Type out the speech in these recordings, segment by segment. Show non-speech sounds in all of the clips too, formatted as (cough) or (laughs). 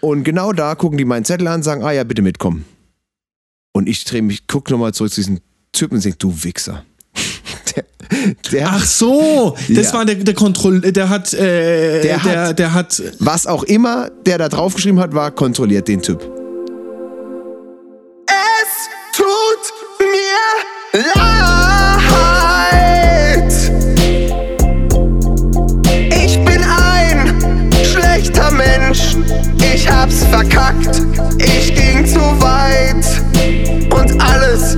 Und genau da gucken die meinen Zettel an und sagen, ah ja, bitte mitkommen. Und ich drehe mich, guck nochmal zurück zu diesem Typen und denke, du Wichser. (laughs) Der, der Ach so, das Ja. war der, der Kontroll, der hat, äh, Der der, hat- der, hat, was auch immer der da draufgeschrieben hat, war kontrolliert den Typ. Verkackt. Ich ging zu weit. Und alles,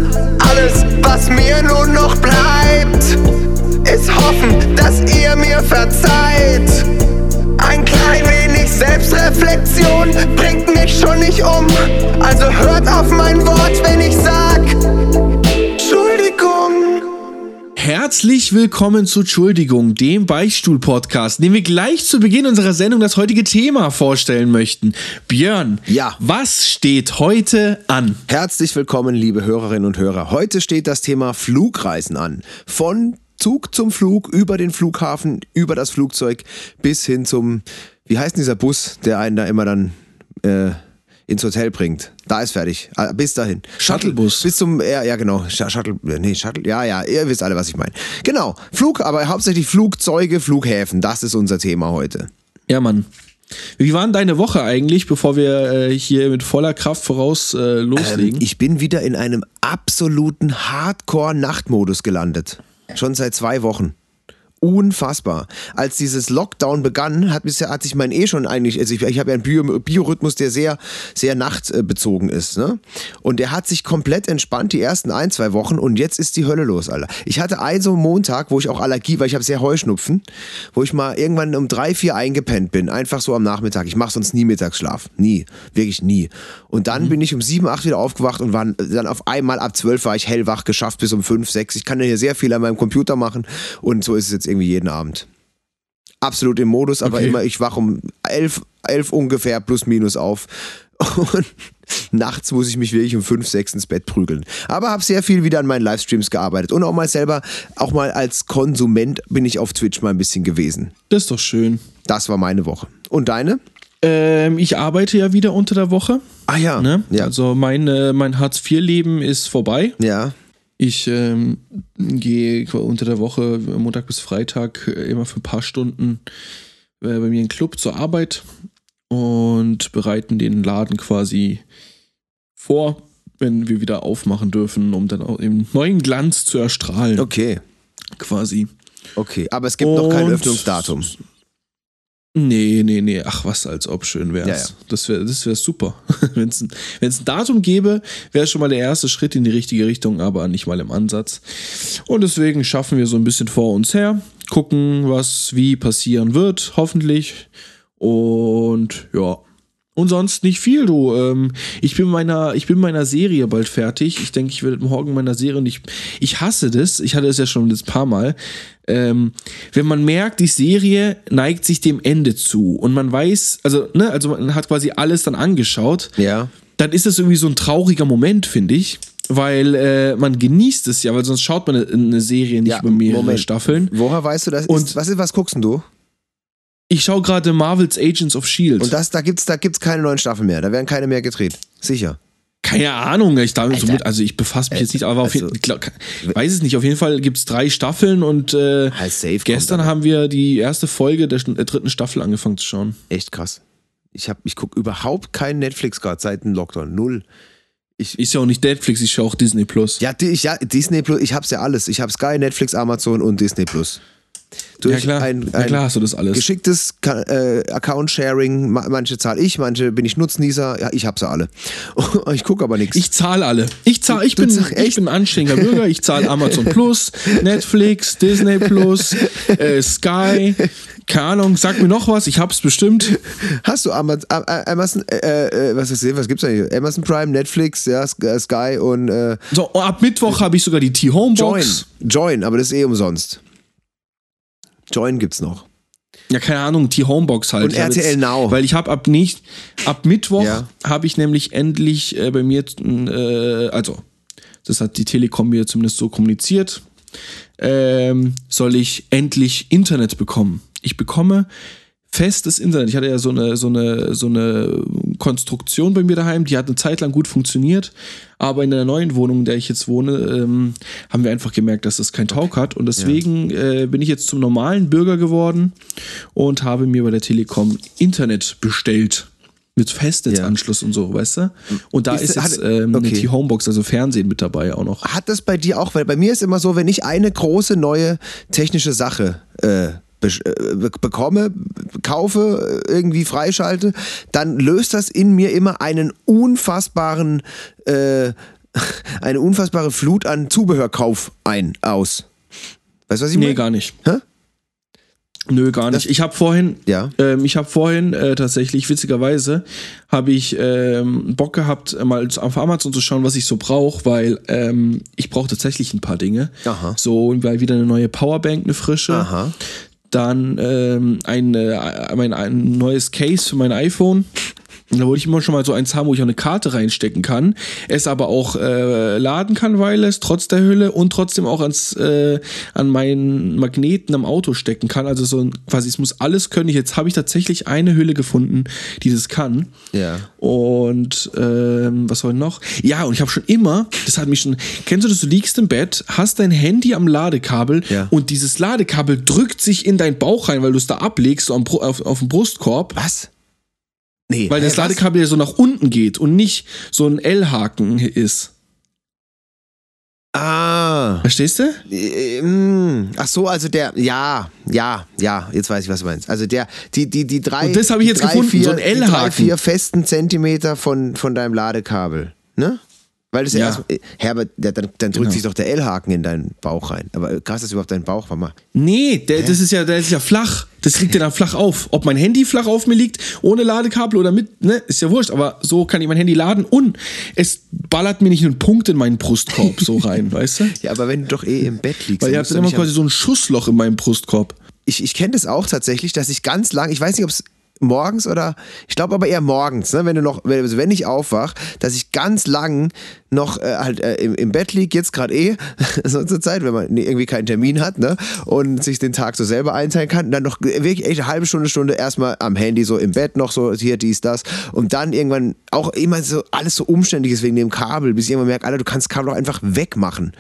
alles, was mir nun noch bleibt, ist hoffen, dass ihr mir verzeiht. Ein klein wenig Selbstreflexion bringt mich schon nicht um. Also hört auf mein Wort, wenn ich sag Herzlich willkommen zu Entschuldigung, dem Beichtstuhl-Podcast, dem wir gleich zu Beginn unserer Sendung das heutige Thema vorstellen möchten. Björn, Ja. was steht heute an? Herzlich willkommen, liebe Hörerinnen und Hörer. Heute steht das Thema Flugreisen an. Von Zug zum Flug, über den Flughafen, über das Flugzeug bis hin zum, wie heißt denn dieser Bus, der einen da immer dann äh, ins Hotel bringt. Da ist fertig. Ah, Bis dahin. Shuttlebus. Bis zum, ja, ja genau. Sh- Shuttle, nee, Shuttle, ja, ja, ihr wisst alle, was ich meine. Genau. Flug, aber hauptsächlich Flugzeuge, Flughäfen. Das ist unser Thema heute. Ja, Mann. Wie war denn deine Woche eigentlich, bevor wir äh, hier mit voller Kraft voraus äh, loslegen? Ich bin wieder in einem absoluten Hardcore-Nachtmodus gelandet. Schon seit zwei Wochen. Unfassbar. Als dieses Lockdown begann, hat, bisher, hat sich mein eh schon eigentlich, also ich, ich habe ja einen Bio, Biorhythmus, der sehr, sehr nachtbezogen ist. Ne? Und der hat sich komplett entspannt die ersten ein, zwei Wochen und jetzt ist die Hölle los, Alter. Ich hatte einen so Montag, wo ich auch Allergie, weil ich habe sehr Heuschnupfen, wo ich mal irgendwann um drei, vier eingepennt bin, einfach so am Nachmittag. Ich mache sonst nie Mittagsschlaf. Nie. Wirklich nie. Und dann bin ich um sieben, acht wieder aufgewacht und war dann auf einmal ab zwölf war ich hellwach, geschafft bis um fünf, sechs. Ich kann ja hier sehr viel an meinem Computer machen und so ist es jetzt irgendwie jeden Abend. Absolut im Modus, aber Okay. immer, ich wach um elf, elf ungefähr plus minus auf. (laughs) Und nachts muss ich mich wirklich um fünf, sechs ins Bett prügeln. Aber habe sehr viel wieder an meinen Livestreams gearbeitet und auch mal selber, auch mal als Konsument bin ich auf Twitch mal ein bisschen gewesen. das ist doch schön. Das war meine Woche. Und deine? Ähm, ich arbeite ja wieder unter der Woche. Ah ja. Ne? Ja. Also mein, äh, mein Hartz-IV-Leben ist vorbei. ja. Ich ähm, gehe unter der Woche, Montag bis Freitag, immer für ein paar Stunden äh, bei mir in den Club zur Arbeit und bereiten den Laden quasi vor, wenn wir wieder aufmachen dürfen, um dann auch im neuen Glanz zu erstrahlen, Okay. quasi. Okay. Aber es gibt noch kein Und- Öffnungsdatum. Nee, nee, nee. Ach, was, als ob schön wär's. Ja, ja. Das wäre das wär super. Wenn es ein, wenn's ein Datum gäbe, wäre schon mal der erste Schritt in die richtige Richtung, aber nicht mal im Ansatz. Und deswegen schaffen wir so ein bisschen vor uns her, gucken, was wie passieren wird, hoffentlich. Und ja. Und sonst nicht viel, du. Ähm, ich bin meiner, ich bin meiner Serie bald fertig. Ich denke, ich werde morgen meiner Serie nicht. Ich hasse das. Ich hatte es ja schon ein paar Mal. Ähm, wenn man merkt, die Serie neigt sich dem Ende zu und man weiß, also, ne, also man hat quasi alles dann angeschaut, Ja. dann ist das irgendwie so ein trauriger Moment, finde ich. Weil äh, man genießt es ja, weil sonst schaut man eine, eine Serie nicht Ja, über mehrere Moment. Staffeln. Woher weißt du das? Und- ist, was, ist, was guckst denn du? Ich schaue gerade Marvel's Agents of Shield. Und das, da gibt's, da gibt's keine neuen Staffeln mehr. Da werden keine mehr gedreht. Sicher. Keine Ahnung, ich damit so Alter. mit, also ich befasse mich jetzt nicht, aber auf also- jeden Fall, ich weiß es nicht, auf jeden Fall gibt es drei Staffeln und äh, Halt gestern haben wir die erste Folge der, der dritten Staffel angefangen zu schauen. Echt krass. Ich, hab- ich gucke überhaupt keinen Netflix gerade seit dem Lockdown. Null. Ist ja auch nicht Netflix, ich schaue auch Disney Plus. Ja, die, ich, ja Disney Plus, ich hab's ja alles. Ich hab Sky, Netflix, Amazon und Disney Plus. Durch ja klar, ein, ja, ein klar hast du das alles. geschicktes äh, Account-Sharing. Ma- Manche zahle ich, manche bin ich Nutznießer. Ja, ich hab's ja alle. (laughs) ich gucke aber nichts. Ich zahle alle. Ich zahle, ich bin, ich bin ein anständiger Bürger. Ich zahle Amazon Plus, (laughs) Netflix, Disney Plus, äh, Sky. Keine Ahnung, sag mir noch was. Ich hab's bestimmt. Hast du Amazon, Amazon äh, äh, was, ist, was gibt's eigentlich? Amazon Prime, Netflix, ja, äh, Sky und äh, So, ab Mittwoch habe ich sogar die T-Home Join. Join, aber das ist eh umsonst. Join gibt's noch. Ja, keine Ahnung, T-Homebox halt. Und RTL jetzt, Now. Weil ich habe ab nicht, ab Mittwoch Ja. habe ich nämlich endlich äh, bei mir, äh, also, das hat die Telekom mir zumindest so kommuniziert, ähm, soll ich endlich Internet bekommen. Ich bekomme festes Internet. Ich hatte ja so eine, so eine, so eine Konstruktion bei mir daheim, die hat eine Zeit lang gut funktioniert, aber in der neuen Wohnung, in der ich jetzt wohne, ähm, haben wir einfach gemerkt, dass das kein Taug hat und deswegen äh, bin ich jetzt zum normalen Bürger geworden und habe mir bei der Telekom Internet bestellt. Mit Festnetzanschluss und so, weißt du? Und da Ist- ist, jetzt hat- ähm, okay. T-Homebox, also Fernsehen mit dabei auch noch. Hat das bei dir auch, weil bei mir ist immer so, wenn ich eine große neue technische Sache äh, bekomme, kaufe, äh, irgendwie freischalte, dann löst das in mir immer einen unfassbaren, äh, (laughs) eine unfassbare Flut an Zubehörkauf ein, aus. Weißt du, was ich Nee, meine? gar nicht. Hä? Nö, gar nicht. Ich habe vorhin, Ja. ähm, ich habe vorhin äh, tatsächlich, witzigerweise, habe ich ähm, Bock gehabt, äh, mal auf Amazon zu schauen, was ich so brauche, weil ähm, ich brauche tatsächlich ein paar Dinge. Aha. So, weil wieder eine neue Powerbank, eine frische. Aha. Dann ähm, ein, äh, mein, ein neues Case für mein iPhone. Da wollte ich immer schon mal so eins haben, wo ich auch eine Karte reinstecken kann. Es aber auch äh, laden kann, weil es trotz der Hülle und trotzdem auch ans, äh, an meinen Magneten am Auto stecken kann. Also so ein, quasi, es muss alles können. Jetzt habe ich tatsächlich eine Hülle gefunden, die das kann. Ja. Und ähm, was war noch? Ja, und ich habe schon immer, das hat mich schon, kennst du das, du liegst im Bett, hast dein Handy am Ladekabel Ja. und dieses Ladekabel drückt sich in deinen Bauch rein, weil du es da ablegst so am, auf, auf dem Brustkorb. Was? Nee. Weil das was? Ladekabel ja so nach unten geht und nicht so ein L-Haken ist. Ah. Verstehst du? Äh, mm. Ach so, also der, ja, ja, ja, jetzt weiß ich, was du meinst. Also der, die, die, die drei, Und das habe ich jetzt drei, gefunden, vier, so ein die L-Haken. drei, vier festen Zentimeter von, von deinem Ladekabel, ne? Weil das ja, Ja. erst, äh, Herbert, dann, dann drückt Genau. sich doch der L-Haken in deinen Bauch rein. Aber krass, dass überhaupt dein Bauch war mal. Nee, der, das ist ja, der ist ja flach. Das liegt ja dann flach auf. Ob mein Handy flach auf mir liegt, ohne Ladekabel oder mit, ne, ist ja wurscht. Aber so kann ich mein Handy laden und es ballert mir nicht einen Punkt in meinen Brustkorb so rein, (laughs) weißt du? Ja, aber wenn du doch eh im Bett liegst. Weil ihr habt du dann immer quasi so ein Schussloch in meinem Brustkorb. ich, ich kenne das auch tatsächlich, dass ich ganz lang, ich weiß nicht, ob es morgens oder, ich glaube aber eher morgens, ne, wenn du noch, wenn, also wenn ich aufwach, dass ich ganz lang noch äh, halt äh, im, im Bett lieg, jetzt gerade eh, (laughs) so zur Zeit, wenn man irgendwie keinen Termin hat, ne, und sich den Tag so selber einteilen kann, dann noch wirklich echt eine halbe Stunde, Stunde erstmal am Handy so im Bett noch so hier dies, das und dann irgendwann auch immer so alles so umständlich ist wegen dem Kabel, bis ich irgendwann merke, Alter, du kannst das Kabel doch einfach wegmachen.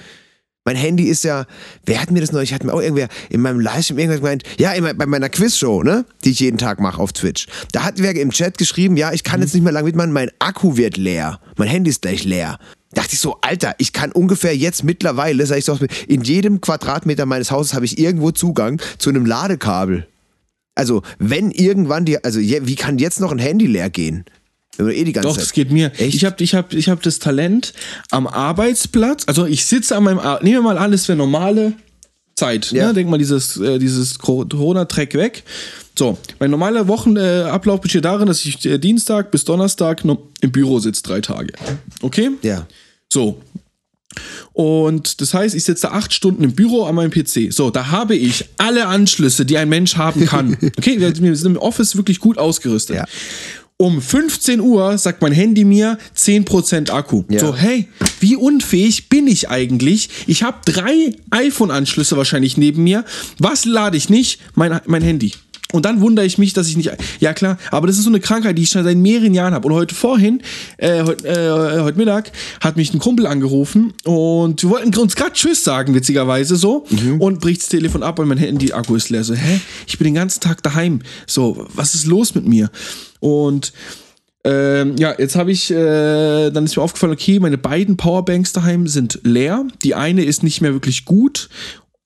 Mein Handy ist ja, wer hat mir das neulich, hat mir auch irgendwer in meinem Livestream irgendwas gemeint, ja, immer bei meiner Quizshow, ne, die ich jeden Tag mache auf Twitch. Da hat wer im Chat geschrieben, ja, ich kann jetzt nicht mehr lange mitmachen, mein Akku wird leer. Mein Handy ist gleich leer. Dachte ich so, Alter, ich kann ungefähr jetzt mittlerweile, sag ich so, in jedem Quadratmeter meines Hauses habe ich irgendwo Zugang zu einem Ladekabel. Also, wenn irgendwann die, also wie kann jetzt noch ein Handy leer gehen? Wenn man eh die ganze Doch, Zeit. das geht mir. Echt? Ich habe ich hab, ich hab das Talent am Arbeitsplatz, also ich sitze an meinem Ar Nehmen wir mal an, das wäre normale Zeit. Ja. Ne? Denk mal dieses, äh, dieses Corona-Track weg. So, mein normaler Wochenablauf äh, besteht darin, dass ich äh, Dienstag bis Donnerstag im Büro sitze, drei Tage. Okay? Ja. So. Und das heißt, ich sitze acht Stunden im Büro an meinem PC. So, da habe ich alle Anschlüsse, die ein Mensch haben kann. (laughs) Okay, wir wir sind im Office wirklich gut ausgerüstet. Ja. Um 15 Uhr sagt mein Handy mir 10% Akku. Ja. So, hey, wie unfähig bin ich eigentlich? Ich habe drei iPhone-Anschlüsse wahrscheinlich neben mir. Was lade ich nicht? Mein, mein Handy. Und dann wundere ich mich, dass ich nicht. Ja, klar, aber das ist so eine Krankheit, die ich schon seit mehreren Jahren habe. Und heute vorhin, äh, heute, äh, heute Mittag, hat mich ein Kumpel angerufen und wir wollten uns gerade Tschüss sagen, witzigerweise so. Und bricht das Telefon ab und mein Handy-Akku ist leer. So, hä? Ich bin den ganzen Tag daheim. So, was ist los mit mir? Und ähm, ja, jetzt habe ich, äh, dann ist mir aufgefallen, okay, meine beiden Powerbanks daheim sind leer. Die eine ist nicht mehr wirklich gut.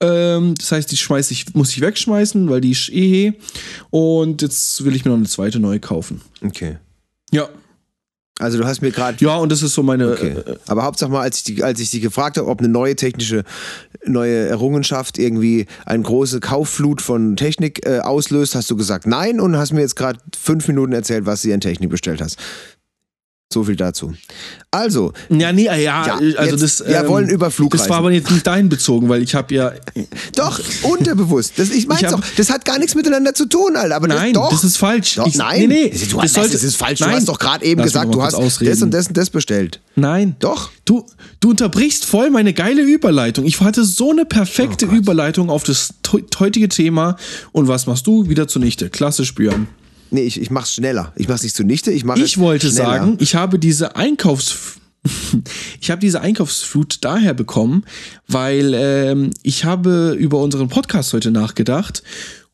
Ähm, das heißt, die schmeiß ich, muss ich wegschmeißen, weil die ist eh. Und jetzt will ich mir noch eine zweite neue kaufen. Okay. Ja. Also du hast mir gerade Ja, und das ist so meine. Okay. Äh, Aber Hauptsache mal, als ich, die, als ich sie gefragt habe, ob eine neue technische, neue Errungenschaft irgendwie eine große Kaufflut von Technik äh, auslöst, hast du gesagt nein und hast mir jetzt gerade fünf Minuten erzählt, was sie an Technik bestellt hast. So viel dazu. Also, ja, nee, ja, Ja, also jetzt- das. wir wollen über Flugreisen. Das war aber jetzt nicht dahin bezogen, weil ich habe ja. doch, unterbewusst. Das, ich hab- doch. Das hat gar nichts miteinander zu tun, Alter. Aber Nein, das, doch. das ist falsch. Doch, Ich- nein, nee, nee, du, das sollte- das ist falsch. Nein. Du hast doch gerade eben Lass gesagt, du hast ausreden. das und das und das bestellt. Nein. Doch. Du, du unterbrichst voll meine geile Überleitung. Ich hatte so eine perfekte Oh. Überleitung auf das heutige Thema. Und was machst du? Wieder zunichte. Klassisch, Björn. Nee, ich, ich mach's schneller. Ich mach's nicht zunichte, ich mach Ich wollte schneller. sagen, ich habe diese Einkaufs (laughs) ich habe diese Einkaufsflut daher bekommen, weil ähm, ich habe über unseren Podcast heute nachgedacht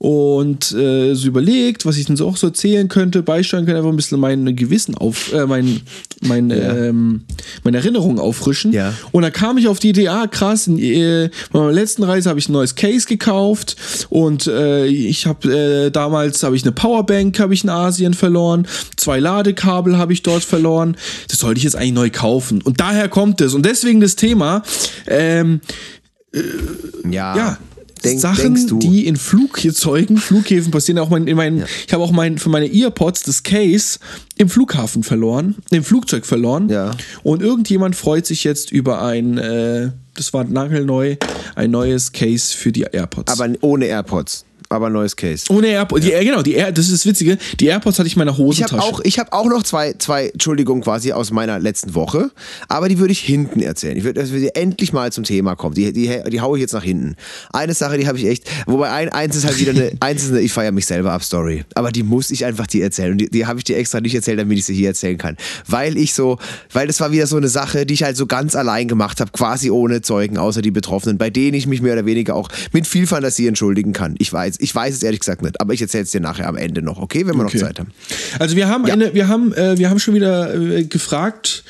und äh, so überlegt, was ich denn so auch so erzählen könnte, beisteuern könnte, einfach ein bisschen mein Gewissen auf, äh, mein, mein, ähm, meine Erinnerungen auffrischen. Ja. Und da kam ich auf die Idee, ah krass, in, äh, bei meiner letzten Reise habe ich ein neues Case gekauft und äh, ich habe äh, damals habe ich eine Powerbank habe ich in Asien verloren, zwei Ladekabel habe ich dort verloren. Das sollte ich jetzt eigentlich neu kaufen. Und daher kommt es. Und deswegen das Thema, ähm, Ja. ja, Denk, Sachen, denkst du. die in Flugzeugen, Flughäfen passieren. Auch mein, in meinen, Ich habe auch mein, für meine Earpods das Case im Flughafen verloren, im Flugzeug verloren. Ja. Und irgendjemand freut sich jetzt über ein, äh, das war nagelneu, ein neues Case für die AirPods. aber ohne AirPods. Aber neues Case. ohne AirPods. Ja. genau, die Air, das ist das Witzige. Die AirPods hatte ich in meiner Ich Hosentasche. habe auch, ich hab auch noch zwei, zwei Entschuldigungen quasi aus meiner letzten Woche, aber die würde ich hinten erzählen. Ich würde, dass wir endlich mal zum Thema kommen. Die, die, die haue ich jetzt nach hinten. Eine Sache, die habe ich echt, wobei ein, eins ist halt wieder eine, (laughs) eins ist eine, ich feiere mich selber ab Story. Aber die muss ich einfach dir erzählen. Und die, die habe ich dir extra nicht erzählt, damit ich sie hier erzählen kann. Weil ich so, weil das war wieder so eine Sache, die ich halt so ganz allein gemacht habe, quasi ohne Zeugen, außer die Betroffenen, bei denen ich mich mehr oder weniger auch mit viel Fantasie entschuldigen kann. Ich weiß, ich weiß es ehrlich gesagt nicht, aber ich erzähle es dir nachher am Ende noch, okay? Wenn wir Okay. noch Zeit haben. Also wir haben eine, wir haben, äh, wir haben schon wieder äh, gefragt,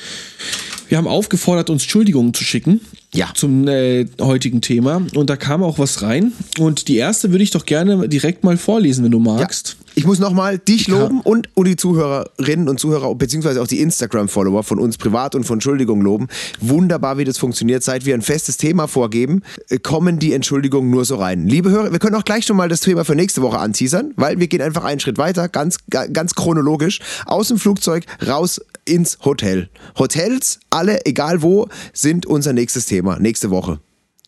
wir haben aufgefordert, uns Entschuldigungen zu schicken. Ja. Zum äh, heutigen Thema. Und da kam auch was rein. Und die erste würde ich doch gerne direkt mal vorlesen, wenn du magst. Ich muss nochmal dich loben und, und die Zuhörerinnen und Zuhörer, beziehungsweise auch die Instagram-Follower von uns privat und von Entschuldigung loben. Wunderbar, wie das funktioniert. Seit wir ein festes Thema vorgeben, äh, kommen die Entschuldigungen nur so rein. Liebe Hörer, wir können auch gleich schon mal das Thema für nächste Woche anteasern, weil wir gehen einfach einen Schritt weiter, ganz, ga- ganz chronologisch. Aus dem Flugzeug raus ins Hotel. Hotels, alle, egal wo, sind unser nächstes Thema, nächste Woche.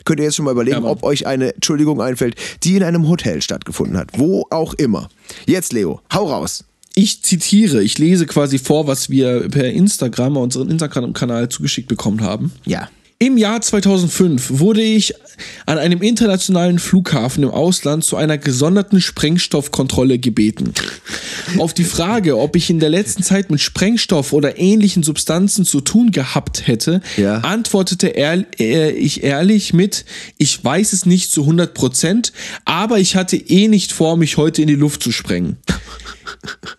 Könnt ihr jetzt schon mal überlegen, Ja, ob euch eine Entschuldigung einfällt, die in einem Hotel stattgefunden hat. Wo auch immer. Jetzt, Leo, hau raus. Ich zitiere, ich lese quasi vor, was wir per Instagram, unseren Instagram-Kanal zugeschickt bekommen haben. Ja. Im Jahr 2005 wurde ich an einem internationalen Flughafen im Ausland zu einer gesonderten Sprengstoffkontrolle gebeten. Auf die Frage, ob ich in der letzten Zeit mit Sprengstoff oder ähnlichen Substanzen zu tun gehabt hätte, Ja. antwortete er, äh, ich ehrlich mit, ich weiß es nicht zu 100 Prozent, aber ich hatte eh nicht vor, mich heute in die Luft zu sprengen.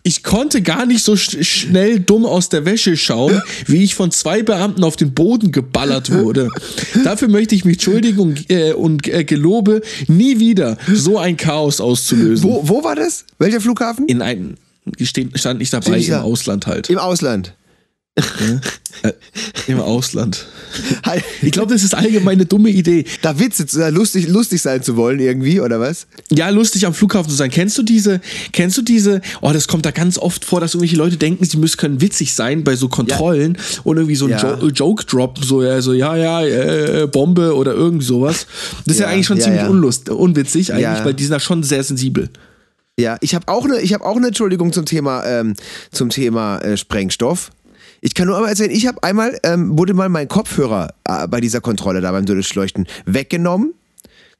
Ich konnte gar nicht so sch schnell dumm aus der Wäsche schauen, wie ich von zwei Beamten auf den Boden geballert wurde. Dafür möchte ich mich entschuldigen und, äh, und äh, gelobe, nie wieder so ein Chaos auszulösen. Wo, wo war das? Welcher Flughafen? In einem stand, nicht dabei, Sicher. im Ausland halt. Im Ausland. Äh, Im Ausland. Ich glaube, das ist allgemein eine dumme Idee. da Witze, da lustig, lustig sein zu wollen irgendwie, oder was? Ja, lustig am Flughafen zu sein. Kennst du diese, kennst du diese, oh, das kommt da ganz oft vor, dass irgendwelche Leute denken, sie müssen können witzig sein bei so Kontrollen und irgendwie so ein Ja. jo Joke drop, so, ja, so, ja, ja, äh, Bombe oder irgend sowas. Das ist ja, Ja, eigentlich schon ja, ziemlich ja. unlust, unwitzig eigentlich, Ja. weil die sind da schon sehr sensibel. Ja, ich habe auch eine, ich habe auch eine Entschuldigung zum Thema, ähm, zum Thema äh, Sprengstoff. Ich kann nur einmal erzählen, ich habe einmal, ähm, wurde mal mein Kopfhörer äh, bei dieser Kontrolle da beim Durchleuchten weggenommen.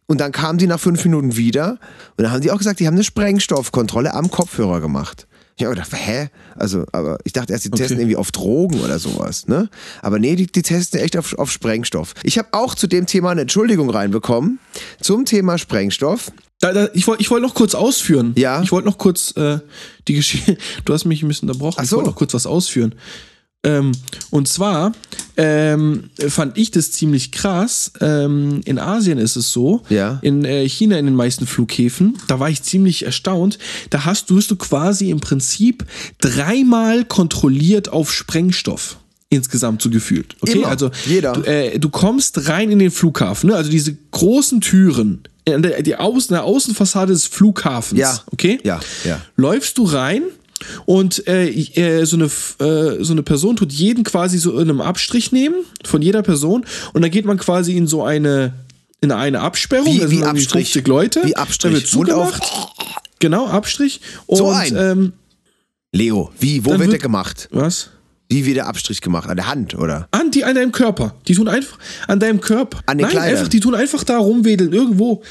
Und dann kamen die nach fünf Minuten wieder und dann haben die auch gesagt, die haben eine Sprengstoffkontrolle am Kopfhörer gemacht. Ich habe gedacht, hä? Also, aber ich dachte erst, die testen irgendwie auf Drogen oder sowas, ne? Aber nee, die, die testen echt auf, auf Sprengstoff. Ich habe auch zu dem Thema eine Entschuldigung reinbekommen. Zum Thema Sprengstoff. Da, da, ich wollte ich wollt noch kurz ausführen. Ja. Ich wollte noch kurz äh, die Geschichte. (laughs) Du hast mich ein bisschen unterbrochen. Ach Ich so. wollte noch kurz was ausführen. Ähm, und zwar ähm, fand ich das ziemlich krass. Ähm, in Asien ist es so, Ja. in äh, China in den meisten Flughäfen, da war ich ziemlich erstaunt. Da hast du, hast du quasi im Prinzip dreimal kontrolliert auf Sprengstoff. Insgesamt so gefühlt. Okay, Immer. also Jeder. Du, äh, du kommst rein in den Flughafen, ne? also diese großen Türen, die Außen, der Außenfassade des Flughafens. Ja. Okay? Ja, ja. Läufst du rein und äh, äh, so, eine, äh, so eine Person tut jeden quasi so in einem Abstrich nehmen, von jeder Person, und dann geht man quasi in so eine, in eine Absperrung, Wie- wie Abstrich? 50 Leute. Wie Abstrich? Dann wird zugemacht. Genau, Abstrich. Und, So ein. Ähm, Leo, wie, wo wird wird- der gemacht? was? Wie wird der Abstrich gemacht? An der Hand, oder? An, die, an deinem Körper. Die tun einfach an deinem Körper. An den Nein, Kleidern. einfach, die tun einfach da rumwedeln, irgendwo.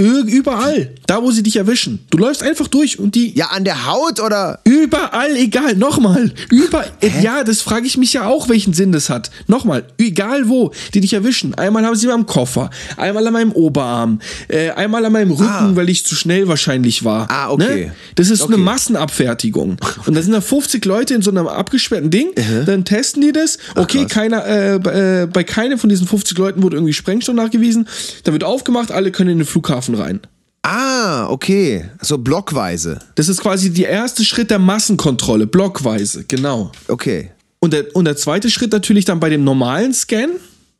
Überall, da wo sie dich erwischen. Du läufst einfach durch und die Ja, an der Haut oder? Überall, egal, nochmal. Über, ja, das frage ich mich ja auch, welchen Sinn das hat. Nochmal, egal wo, die dich erwischen. Einmal haben sie am Koffer, einmal an meinem Oberarm, äh, einmal an meinem Rücken, Ah. weil ich zu schnell wahrscheinlich war. Ah, okay. Ne? Das ist Okay. eine Massenabfertigung. Und da sind da 50 Leute in so einem abgesperrten Ding, dann testen die das. Okay, krass. keiner, äh, bei- äh, bei keinem von diesen 50 Leuten wurde irgendwie Sprengstoff nachgewiesen. Dann wird aufgemacht, alle können in den Flughafen rein. Ah, okay. So blockweise. Das ist quasi der erste Schritt der Massenkontrolle, blockweise, genau. Okay. Und der, und der zweite Schritt natürlich dann bei dem normalen Scan,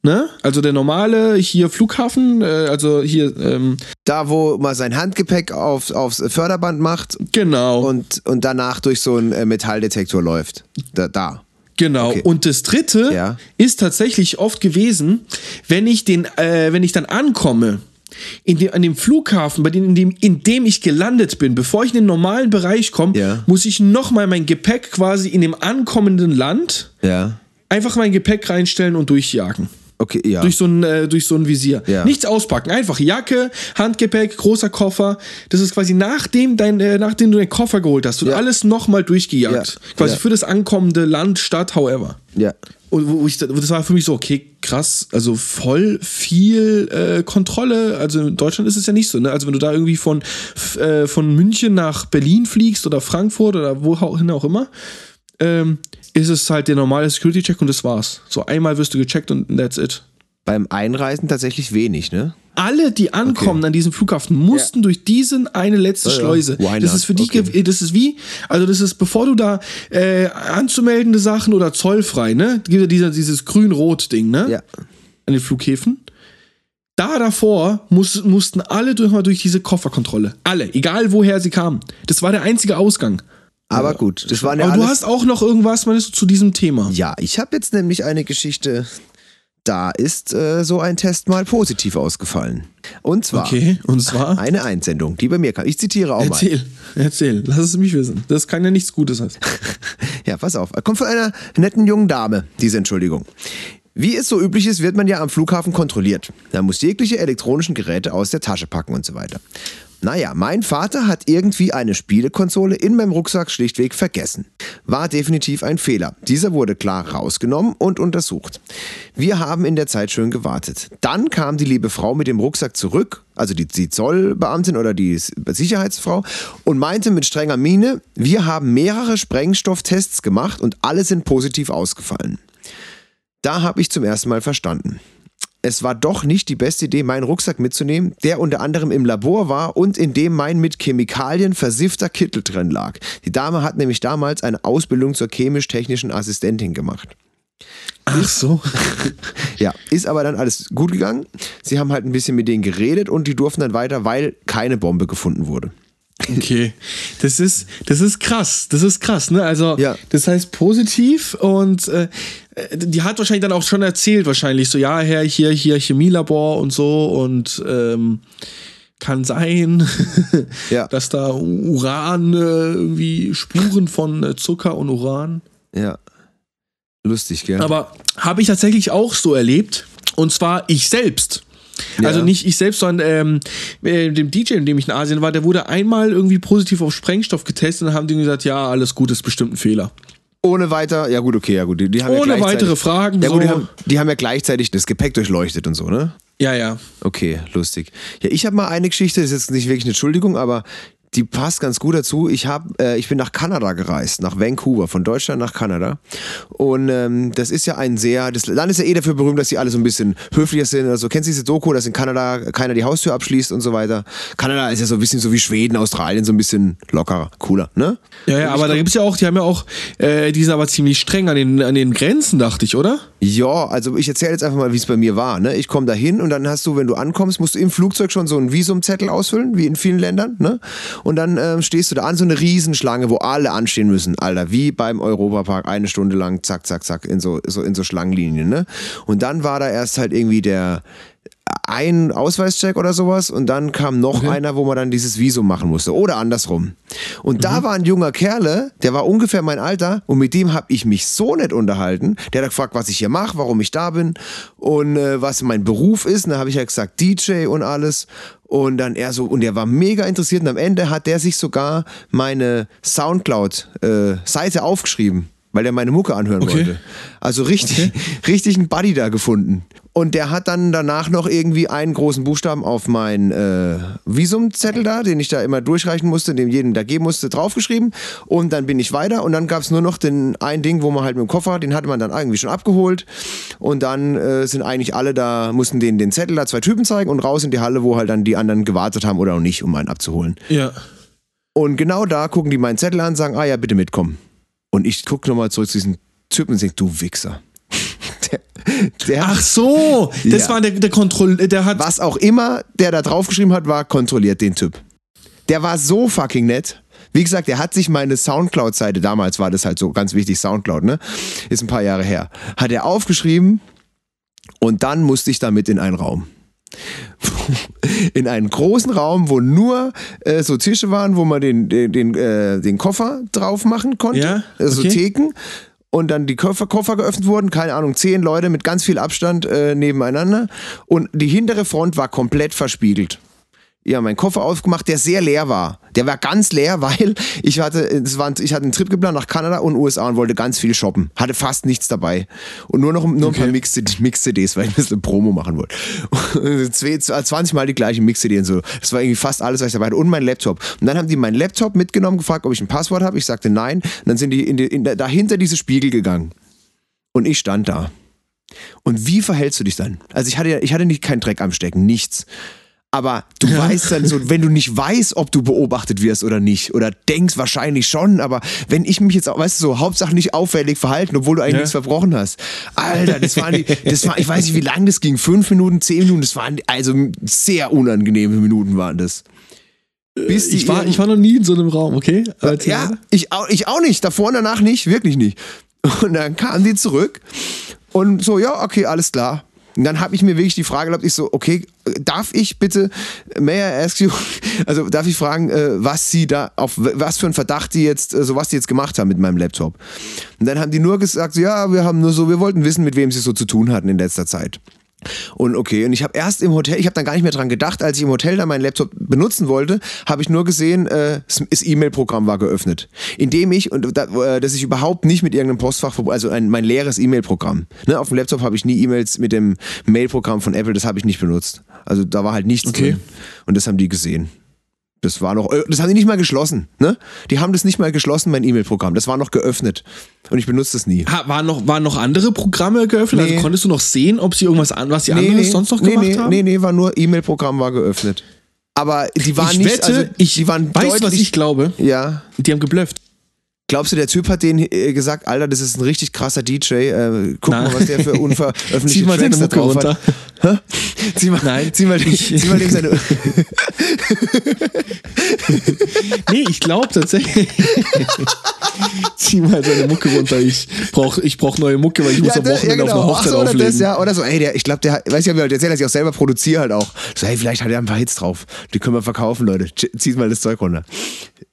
ne? Also der normale hier Flughafen, äh, also hier, ähm, Da, wo man sein Handgepäck auf, aufs Förderband macht genau, und, und danach durch so einen äh, Metalldetektor läuft. Da. da. genau. okay. Und das dritte Ja. ist tatsächlich oft gewesen, wenn ich den, äh, wenn ich dann ankomme. In dem, an dem Flughafen, bei dem, in, dem, in dem ich gelandet bin, bevor ich in den normalen Bereich komme, Ja. muss ich nochmal mein Gepäck quasi in dem ankommenden Land Ja. einfach mein Gepäck reinstellen und durchjagen. Okay, ja. Durch so ein, äh, durch so ein Visier. Ja. Nichts auspacken. Einfach Jacke, Handgepäck, großer Koffer. Das ist quasi nachdem, dein, äh, nachdem du deinen Koffer geholt hast, wird Ja. alles nochmal durchgejagt. Ja. Quasi für das ankommende Land, Stadt, however. ja. Und wo ich, das war für mich so, okay, krass, also voll viel äh, Kontrolle. Also in Deutschland ist es ja nicht so, ne? Also wenn du da irgendwie von, äh, von München nach Berlin fliegst oder Frankfurt oder wohin auch immer, ähm, ist es halt der normale Security-Check und das war's. So einmal wirst du gecheckt und that's it. Beim Einreisen tatsächlich wenig, ne? Alle, die ankommen an diesem Flughafen, mussten durch diesen eine letzte Ja, ja. Schleuse. Why Das ist für dich, Okay. das ist wie, also das ist, bevor du da äh, anzumeldende Sachen oder zollfrei, ne? Gibt ja dieser, dieses grün-rot-Ding, ne? Ja. An den Flughäfen. Da davor muss, mussten alle durch, mal durch diese Kofferkontrolle. Alle, egal woher sie kamen. Das war der einzige Ausgang. Aber gut, das waren ja Aber du hast auch noch irgendwas, meinst du, zu diesem Thema? ja, ich habe jetzt nämlich eine Geschichte. Da ist äh, so ein Test mal positiv ausgefallen. Und zwar Okay, und zwar? (laughs) eine Einsendung, die bei mir kam. Ich zitiere auch mal. Erzähl, erzähl, lass es mich wissen. Das kann ja nichts Gutes heißen. (laughs) Ja, pass auf. Kommt von einer netten jungen Dame, diese Entschuldigung. Wie es so üblich ist, wird man ja am Flughafen kontrolliert. Man muss jegliche elektronischen Geräte aus der Tasche packen und so weiter. Naja, mein Vater hat irgendwie eine Spielekonsole in meinem Rucksack schlichtweg vergessen. War definitiv ein Fehler. Dieser wurde klar rausgenommen und untersucht. Wir haben in der Zeit schön gewartet. Dann kam die liebe Frau mit dem Rucksack zurück, also die, die Zollbeamtin oder die Sicherheitsfrau, und meinte mit strenger Miene, wir haben mehrere Sprengstofftests gemacht und alle sind positiv ausgefallen. Da habe ich zum ersten Mal verstanden. Es war doch nicht die beste Idee, meinen Rucksack mitzunehmen, der unter anderem im Labor war und in dem mein mit Chemikalien versiffter Kittel drin lag. Die Dame hat nämlich damals eine Ausbildung zur chemisch-technischen Assistentin gemacht. Ach so. (laughs) Ja, ist aber dann alles gut gegangen. Sie haben halt ein bisschen mit denen geredet und die durften dann weiter, weil keine Bombe gefunden wurde. Okay, das ist, das ist krass, das ist krass, ne? Also, Ja. das heißt positiv und äh, die hat wahrscheinlich dann auch schon erzählt, wahrscheinlich so, ja, Herr, hier, hier Chemielabor und so und ähm, kann sein, (laughs) Ja. dass da Uran, äh, irgendwie Spuren von äh, Zucker und Uran. Ja. Lustig, gell? Aber habe ich tatsächlich auch so erlebt und zwar ich selbst. Also Ja. nicht ich selbst, sondern ähm, äh, dem DJ, in dem ich in Asien war, der wurde einmal irgendwie positiv auf Sprengstoff getestet und dann haben die gesagt, ja, alles gut, ist bestimmt ein Fehler. Ohne weiter, ja gut, okay, ja gut. Die, die haben ja Ohne gleichzeitig- weitere Fragen. Ja gut, die so. haben, die haben ja gleichzeitig das Gepäck durchleuchtet und so, ne? ja, ja. Okay, lustig. Ja, ich habe mal eine Geschichte, das ist jetzt nicht wirklich eine Entschuldigung, aber die passt ganz gut dazu. Ich, hab, äh, ich bin nach Kanada gereist, nach Vancouver, von Deutschland nach Kanada. Und ähm, das ist ja ein sehr, das Land ist ja eh dafür berühmt, dass sie alle so ein bisschen höflicher sind. Also kennst du diese Doku, dass in Kanada keiner die Haustür abschließt und so weiter. Kanada ist ja so ein bisschen so wie Schweden, Australien, so ein bisschen lockerer, cooler, ne? Ja, ja, aber da gibt es ja auch, die haben ja auch, äh, die sind aber ziemlich streng an den, an den Grenzen, dachte ich, oder? Ja, also ich erzähle jetzt einfach mal, wie es bei mir war. Ne? Ich komme da hin und dann hast du, wenn du ankommst, musst du im Flugzeug schon so einen Visumzettel ausfüllen, wie in vielen Ländern. Ne? Und dann ähm, stehst du da an, so eine Riesenschlange, wo alle anstehen müssen, Alter, wie beim Europapark, eine Stunde lang, zack, zack, zack, in so, so, in so Schlangenlinien. Ne? Und dann war da erst halt irgendwie der ein Ausweischeck oder sowas und dann kam noch einer, wo man dann dieses Visum machen musste oder andersrum. Und Mhm. da war ein junger Kerle, der war ungefähr mein Alter und mit dem habe ich mich so nett unterhalten. Der hat gefragt, was ich hier mache, warum ich da bin und äh, was mein Beruf ist. Und da habe ich ja gesagt DJ und alles. Und dann er so, und er war mega interessiert und am Ende hat der sich sogar meine Soundcloud-Seite aufgeschrieben, weil er meine Mucke anhören Okay. wollte. Also richtig, (laughs) richtig einen Buddy da gefunden. Und der hat dann danach noch irgendwie einen großen Buchstaben auf meinen äh, Visumzettel da, den ich da immer durchreichen musste, den jedem da geben musste, draufgeschrieben. Und dann bin ich weiter und dann gab es nur noch den ein Ding, wo man halt mit dem Koffer, den hatte man dann irgendwie schon abgeholt. Und dann äh, sind eigentlich alle da, mussten denen den Zettel da zwei Typen zeigen und raus in die Halle, wo halt dann die anderen gewartet haben oder auch nicht, um einen abzuholen. Ja. Und genau da gucken die meinen Zettel an und sagen, ah ja, bitte mitkommen. Und ich gucke nochmal zurück zu diesem Typen und denke, du Wichser. Der, der Ach so, das Ja. war der, der Kontroll, der hat. was auch immer der da draufgeschrieben hat, war kontrolliert den Typ. Der war so fucking nett. Wie gesagt, der hat sich meine Soundcloud-Seite, damals war das halt so ganz wichtig, Soundcloud, ne? Ist ein paar Jahre her. Hat er aufgeschrieben und dann musste ich damit in einen Raum. (laughs) In einen großen Raum, wo nur äh, so Tische waren, wo man den, den, den, äh, den Koffer drauf machen konnte. Ja, Also okay. Theken. Und dann die Koffer, Koffer geöffnet wurden, keine Ahnung, zehn Leute mit ganz viel Abstand äh, nebeneinander. Und die hintere Front war komplett verspiegelt. Ja, mein Koffer aufgemacht, der sehr leer war. Der war ganz leer, (laughs) weil ich hatte, es war, ich hatte einen Trip geplant nach Kanada und USA und wollte ganz viel shoppen. Hatte fast nichts dabei. Und nur noch nur ein paar Mix-CDs, Mix weil ich ein bisschen Promo machen wollte. Und (laughs) zwei- 20 Mal die gleiche Mix-CD und so. Das war irgendwie fast alles, was ich dabei hatte. Und mein Laptop. Und dann haben die meinen Laptop mitgenommen, gefragt, ob ich ein Passwort habe. Ich sagte nein. Und dann sind die, in die in, dahinter diese Spiegel gegangen. Und ich stand da. Und wie verhältst du dich dann? Also ich hatte ja, ich hatte nicht keinen Dreck am Stecken, nichts. Aber du weißt dann so, wenn du nicht weißt, ob du beobachtet wirst oder nicht, oder denkst wahrscheinlich schon, aber wenn ich mich jetzt, auch, weißt du so, Hauptsache nicht auffällig verhalten, obwohl du eigentlich Ja. nichts verbrochen hast. Alter, das waren die, das war, ich weiß nicht, wie lang das ging, fünf Minuten, zehn Minuten, das waren also sehr unangenehme Minuten waren das. Die ich, war, ich war noch nie in so einem Raum, okay? Erzähl ja, ich auch, ich auch nicht. Davor und danach nicht, wirklich nicht. Und dann kamen die zurück und so, ja, okay, alles klar. Und dann habe ich mir wirklich die Frage gehabt, ich so, okay, darf ich bitte, may I ask you, (laughs) also darf ich fragen, äh, was sie da, auf was für einen Verdacht die jetzt, äh, so was die jetzt gemacht haben mit meinem Laptop. Und dann haben die nur gesagt, so, ja, wir haben nur so, wir wollten wissen, mit wem sie so zu tun hatten in letzter Zeit. Und okay, und ich habe erst im Hotel, ich habe dann gar nicht mehr dran gedacht, als ich im Hotel dann meinen Laptop benutzen wollte, habe ich nur gesehen, äh, das E-Mail-Programm war geöffnet. Indem ich, und äh, dass ich überhaupt nicht mit irgendeinem Postfach, also ein, mein leeres E-Mail-Programm. Ne, auf dem Laptop habe ich nie E-Mails mit dem Mail-Programm von Apple, das habe ich nicht benutzt. Also da war halt nichts Okay. drin. Und das haben die gesehen. Das war noch, äh, das haben die nicht mal geschlossen, ne? Die haben das nicht mal geschlossen, mein E-Mail-Programm. Das war noch geöffnet. Und ich benutze das nie. Ha, waren, noch, waren noch andere Programme geöffnet? Nee. Also konntest du noch sehen, ob sie irgendwas an, was die anderes sonst noch nee, gemacht nee, haben? Nee, nee, war nur E-Mail-Programm war geöffnet. Aber die waren ich nicht, wette, also, ich die waren weißt du, was ich glaube? ja. Die haben geblufft. Glaubst du, der Typ hat denen äh, gesagt, Alter, das ist ein richtig krasser DJ, äh, guck Nein. mal, was der für unveröffentlichte (laughs) Zieh mal Tracks seine da drauf runter. hat. Hä? Zieh mal, Nein, zieh mal, ich- zieh mal dem seine... (laughs) (laughs) Nee, ich glaube tatsächlich. Zieh mal seine Mucke runter. Ich brauche ich brauch neue Mucke, weil ich muss am Wochenende auf einer Ach Hochzeit so, oder auflegen. das, ja, oder so, ey, der, ich glaube, der, weiß ich, hab ich erzählt, dass ich auch selber produziere halt auch. So, hey, vielleicht hat er ein paar Hits drauf. Die können wir verkaufen, Leute. Zieht mal das Zeug runter.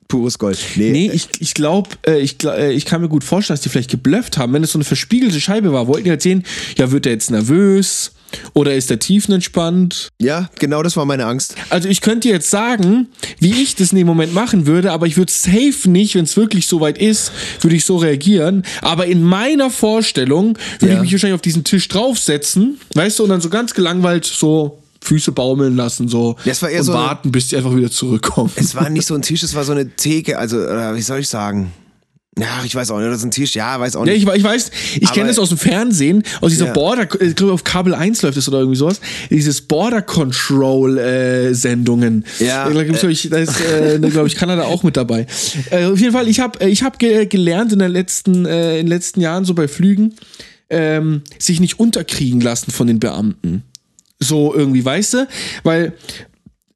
Pures Gold. Nee, Nee, ich, ich glaube, äh, ich, äh, ich kann mir gut vorstellen, dass die vielleicht geblufft haben. Wenn es so eine verspiegelte Scheibe war, wollten die halt sehen, ja, wird der jetzt nervös oder ist der tiefenentspannt? ja, genau das war meine Angst. Also ich könnte jetzt sagen, wie ich das in dem Moment machen würde, aber ich würde safe nicht, wenn es wirklich so weit ist, würde ich so reagieren. Aber in meiner Vorstellung würde Ja. ich mich wahrscheinlich auf diesen Tisch draufsetzen, weißt du, und dann so ganz gelangweilt so Füße baumeln lassen so Das war eher und so eine- warten, bis die einfach wieder zurückkommen. Es war nicht so ein (laughs) Tisch, es war so eine Theke, also, oder wie soll ich sagen? Ja, ich weiß auch nicht, oder so ein Tisch, ja, weiß auch Ja, nicht. ich, ich weiß, ich kenne das aus dem Fernsehen, aus dieser Ja. Border, ich glaube auf Kabel 1 läuft das oder irgendwie sowas, dieses Border Control äh, Sendungen. Ja, Da gibt's, ich, da ist, äh, glaube ich, Kanada auch mit dabei. Äh, auf jeden Fall, ich habe ich hab ge gelernt in, den letzten, äh, in den letzten Jahren so bei Flügen, ähm, sich nicht unterkriegen lassen von den Beamten. So irgendwie, weißt du? Weil,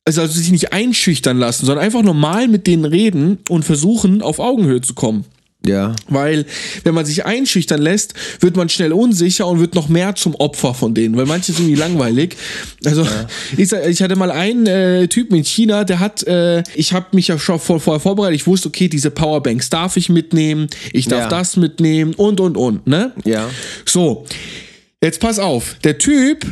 also, also sich nicht einschüchtern lassen, sondern einfach normal mit denen reden und versuchen, auf Augenhöhe zu kommen. Ja. Weil, wenn man sich einschüchtern lässt, wird man schnell unsicher und wird noch mehr zum Opfer von denen, weil manche sind irgendwie langweilig. Also, ich, sag- ich hatte mal einen äh, Typen in China, der hat, äh, ich habe mich ja schon vor, vorher vorbereitet, ich wusste, okay, diese Powerbanks darf ich mitnehmen, ich darf Ja. das mitnehmen und, und, und, ne? Ja. So, jetzt pass auf, der Typ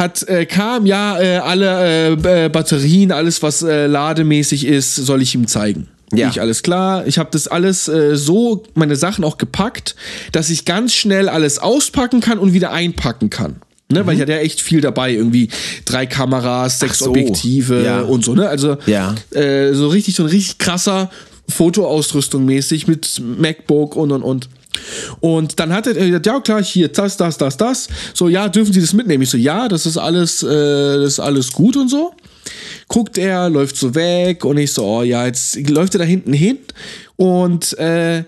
hat äh, kam ja äh, alle äh, äh, Batterien, alles was äh, lademäßig ist, soll ich ihm zeigen. Ja. Ich alles klar. Ich habe das alles äh, so meine Sachen auch gepackt, dass ich ganz schnell alles auspacken kann und wieder einpacken kann. Ne, weil ich hatte ja echt viel dabei, irgendwie drei Kameras, sechs Mhm. so. Objektive Ja. und so, ne? Also Ja. äh, so richtig, so ein richtig krasser Fotoausrüstung mäßig mit MacBook und und und. Und dann hat er gesagt, ja klar, hier, das, das, das, das. So, ja, dürfen Sie das mitnehmen? Ich so, ja, das ist alles, äh, das ist alles gut und so. Guckt er, läuft so weg und ich so, oh ja, jetzt läuft er da hinten hin und äh,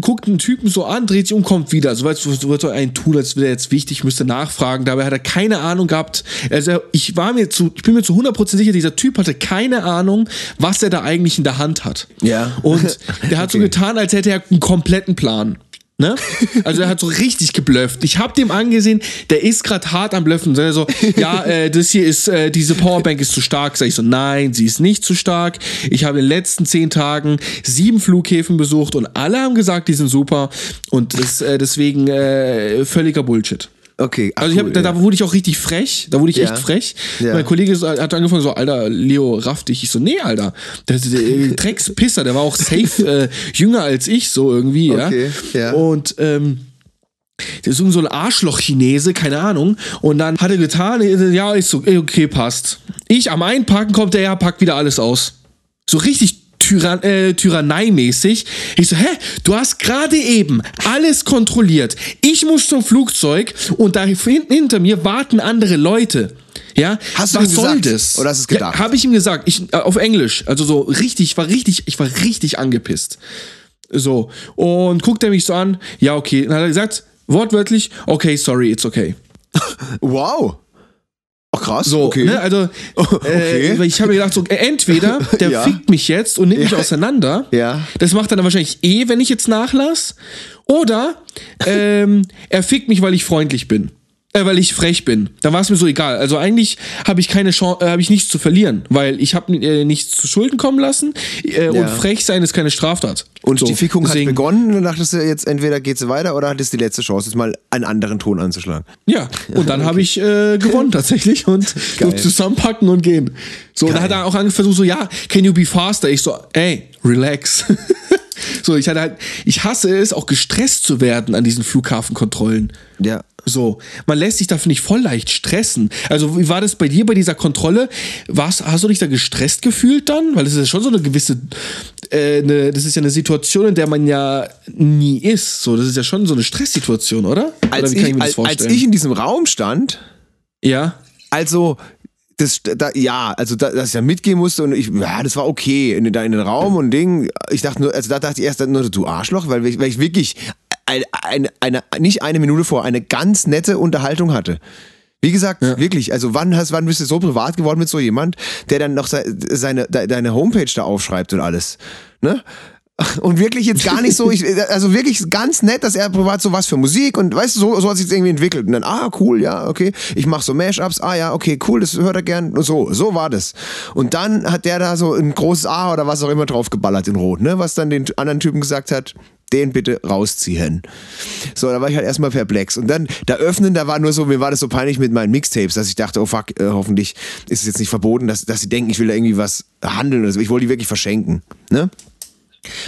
guckt einen Typen so an, dreht sich um, kommt wieder. So als würde er einen tun, als wäre jetzt wichtig, müsste nachfragen. Dabei hat er keine Ahnung gehabt. Also ich war mir zu, ich bin mir zu 100% sicher, dieser Typ hatte keine Ahnung, was er da eigentlich in der Hand hat. Ja. Und (laughs) der hat so Okay. getan, als hätte er einen kompletten Plan. Ne? Also er hat so richtig geblufft. Ich habe dem angesehen, der ist gerade hart am Blöffen. So, so, ja, äh, das hier ist, äh, diese Powerbank ist zu stark. Sag ich so, nein, sie ist nicht zu stark. Ich habe in den letzten zehn Tagen sieben Flughäfen besucht und alle haben gesagt, die sind super. Und das, äh, deswegen äh, völliger Bullshit. Okay. ach Also ich hab, cool, da, ja. da wurde ich auch richtig frech. Da wurde ich Ja. echt frech. Ja. Mein Kollege hat angefangen so, Alter, Leo, raff dich. Ich so, nee, Alter. Der, der, der (laughs) Dreckspisser, der war auch safe äh, jünger als ich, so irgendwie, Okay, ja. Und ähm, der ist irgend so ein Arschloch-Chinese, keine Ahnung. Und dann hat er getan, ja, ist so, okay, passt. Ich am Einpacken kommt der, ja, packt wieder alles aus. So richtig Tyran äh, Tyrannei-mäßig. Ich so, hä, du hast gerade eben alles kontrolliert. Ich muss zum Flugzeug und da hinten hinter mir warten andere Leute. Ja, Hast du was ihm soll gesagt? das? Oder hast du es gedacht? Ja, habe ich ihm gesagt, ich, äh, auf Englisch. Also so richtig, ich war richtig, ich war richtig angepisst. So. Und guckt er mich so an, ja, okay. Dann hat er gesagt, wortwörtlich, okay, sorry, it's okay. (laughs) Wow. Ach krass. So, okay. ne, also (laughs) Okay. äh, ich habe mir gedacht, so, äh, entweder (laughs) der Ja. fickt mich jetzt und nimmt mich Ja. auseinander. Ja. Das macht er dann wahrscheinlich eh, wenn ich jetzt nachlass. Oder ähm, er fickt mich, weil ich freundlich bin. Äh, weil ich frech bin. Dann war es mir so egal. Also eigentlich habe ich keine Chance, äh, habe ich nichts zu verlieren, weil ich habe äh, nichts zu Schulden kommen lassen äh, und Ja. frech sein ist keine Straftat. Und So, die Fickung deswegen- hat begonnen und dann dachtest du jetzt, entweder geht sie weiter oder hattest die letzte Chance, jetzt mal einen anderen Ton anzuschlagen. Ja, und dann habe ich äh, gewonnen (laughs) tatsächlich und Geil. so zusammenpacken und gehen. So, und dann hat er auch angefangen, versucht so, ja, can you be faster? Ich so, ey, relax. (laughs) (laughs) so, ich hatte halt, ich hasse es, auch gestresst zu werden an diesen Flughafenkontrollen. Ja. So, man lässt sich da, finde ich, voll leicht stressen. Also, wie war das bei dir bei dieser Kontrolle? Warst, hast du dich da gestresst gefühlt dann? Weil das ist ja schon so eine gewisse, äh, eine, das ist ja eine Situation, in der man ja nie ist. So, das ist ja schon so eine Stresssituation, oder? Als, oder wie kann ich, mir als, als ich in diesem Raum stand, ja. also das, da, ja, also da, dass ich da mitgehen musste und ich, ja, das war okay, in, da in den Raum und Ding. Ich dachte nur, also da dachte ich erst nur, du Arschloch, weil, ich- weil ich wirklich eine, eine, eine, nicht eine Minute vor eine ganz nette Unterhaltung hatte. Wie gesagt, wirklich, also wann hast, wann bist du so privat geworden mit so jemand, der dann noch se- seine, de- deine Homepage da aufschreibt und alles, ne? (laughs) Und wirklich jetzt gar nicht so, ich, also wirklich ganz nett, dass er privat so was für Musik und weißt du, so, so hat sich irgendwie entwickelt. Und dann, ah, cool, ja, okay, ich mache so Mashups, ah ja, okay, cool, das hört er gern. Und so, so war das. Und dann hat der da so ein großes A oder was auch immer drauf geballert in Rot, ne? Was dann den anderen Typen gesagt hat, den bitte rausziehen. So, da war ich halt erstmal perplex. Und dann, da öffnen, da war nur so, mir war das so peinlich mit meinen Mixtapes, dass ich dachte, oh fuck, äh, hoffentlich ist es jetzt nicht verboten, dass, dass sie denken, ich will da irgendwie was handeln oder so. Ich wollte die wirklich verschenken, ne?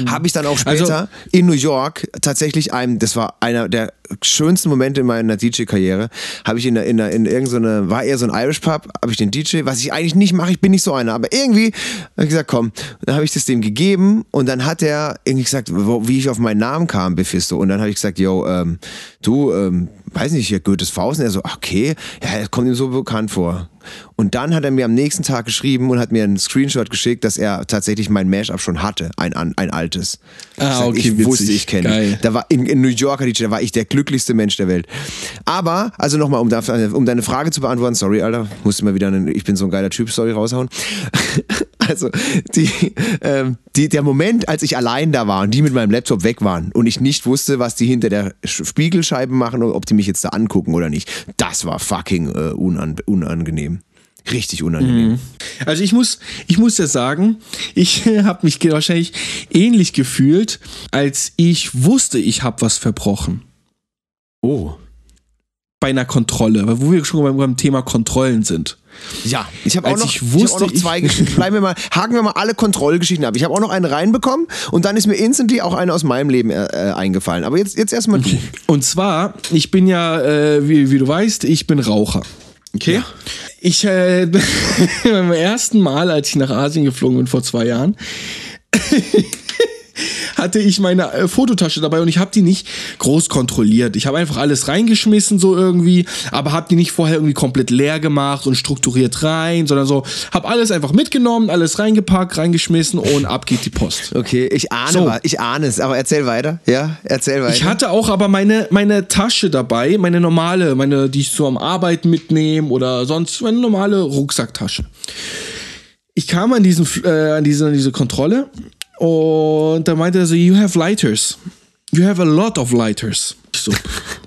Habe ich dann auch später Also- in New York tatsächlich einem, das war einer der schönsten Momente in meiner DJ-Karriere, habe ich in, der- in, der- in irgendeine, war eher so ein Irish Pub, habe ich den DJ, was ich eigentlich nicht mache, ich bin nicht so einer, aber irgendwie habe ich gesagt, komm, dann habe ich das dem gegeben und dann hat er irgendwie gesagt, wo, wie ich auf meinen Namen kam, Bephisto, und dann habe ich gesagt, yo, ähm, du, ähm, weiß nicht, hier Goethes Faust, und er so, okay, ja, er kommt ihm so bekannt vor. Und dann hat er mir am nächsten Tag geschrieben und hat mir einen Screenshot geschickt, dass er tatsächlich mein Mashup schon hatte, ein, ein altes. Ah, Ich sag, okay, ich wusste, witzig. ich kenne. Da war in, in New Yorker DJ, da war ich der glücklichste Mensch der Welt. Aber, also nochmal, um, um deine Frage zu beantworten, sorry, Alter, musste mal wieder, einen, ich bin so ein geiler Typ, sorry, raushauen. (laughs) Also, die, ähm, die, der Moment, als ich allein da war und die mit meinem Laptop weg waren und ich nicht wusste, was die hinter der Sch- Spiegelscheibe machen oder ob die mich jetzt da angucken oder nicht, das war fucking äh, unan unangenehm. Richtig unangenehm. Also ich muss, ich muss ja sagen, ich (laughs) habe mich wahrscheinlich ähnlich gefühlt, als ich wusste, ich habe was verbrochen. Oh. Bei einer Kontrolle, weil wo wir schon beim, beim Thema Kontrollen sind. Ja, ich habe auch, noch- ich ich hab auch noch zwei Geschichten. (laughs) Bleiben wir mal, haken wir mal alle Kontrollgeschichten ab. Ich habe auch noch eine reinbekommen und dann ist mir instantly auch eine aus meinem Leben äh, äh, eingefallen. Aber jetzt, jetzt erstmal du. Und zwar, ich bin ja, äh, wie, wie du weißt, ich bin Raucher. Okay? Ich, äh, (laughs) beim ersten Mal, als ich nach Asien geflogen bin vor zwei Jahren, (laughs) hatte ich meine äh, Fototasche dabei und ich habe die nicht groß kontrolliert. Ich habe einfach alles reingeschmissen so irgendwie, aber habe die nicht vorher irgendwie komplett leer gemacht und strukturiert rein, sondern so habe alles einfach mitgenommen, alles reingepackt, reingeschmissen und ab geht die Post. Okay, ich ahne, So. ich ahne es, aber erzähl weiter. Ja, erzähl weiter. Ich hatte auch aber meine, meine Tasche dabei, meine normale, meine, die ich so am Arbeiten mitnehme oder sonst meine normale Rucksacktasche. Ich kam an diesen, äh, an diese, an diese Kontrolle und da meinte er so, you have lighters. You have a lot of lighters. Ich so,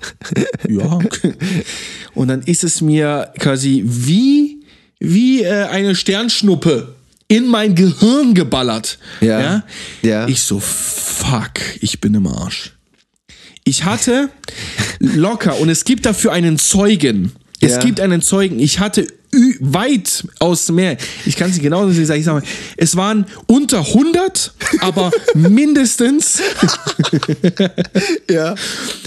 (laughs) ja. Und dann ist es mir quasi wie, wie äh, eine Sternschnuppe in mein Gehirn geballert. Ja. Ja. Ich so, fuck, ich bin im Arsch. Ich hatte locker, und es gibt dafür einen Zeugen. Es Ja. gibt einen Zeugen. Ich hatte weit aus mehr. Ich kann es nicht genau sagen. Ich sag mal, es waren unter 100, aber (laughs) mindestens. ja.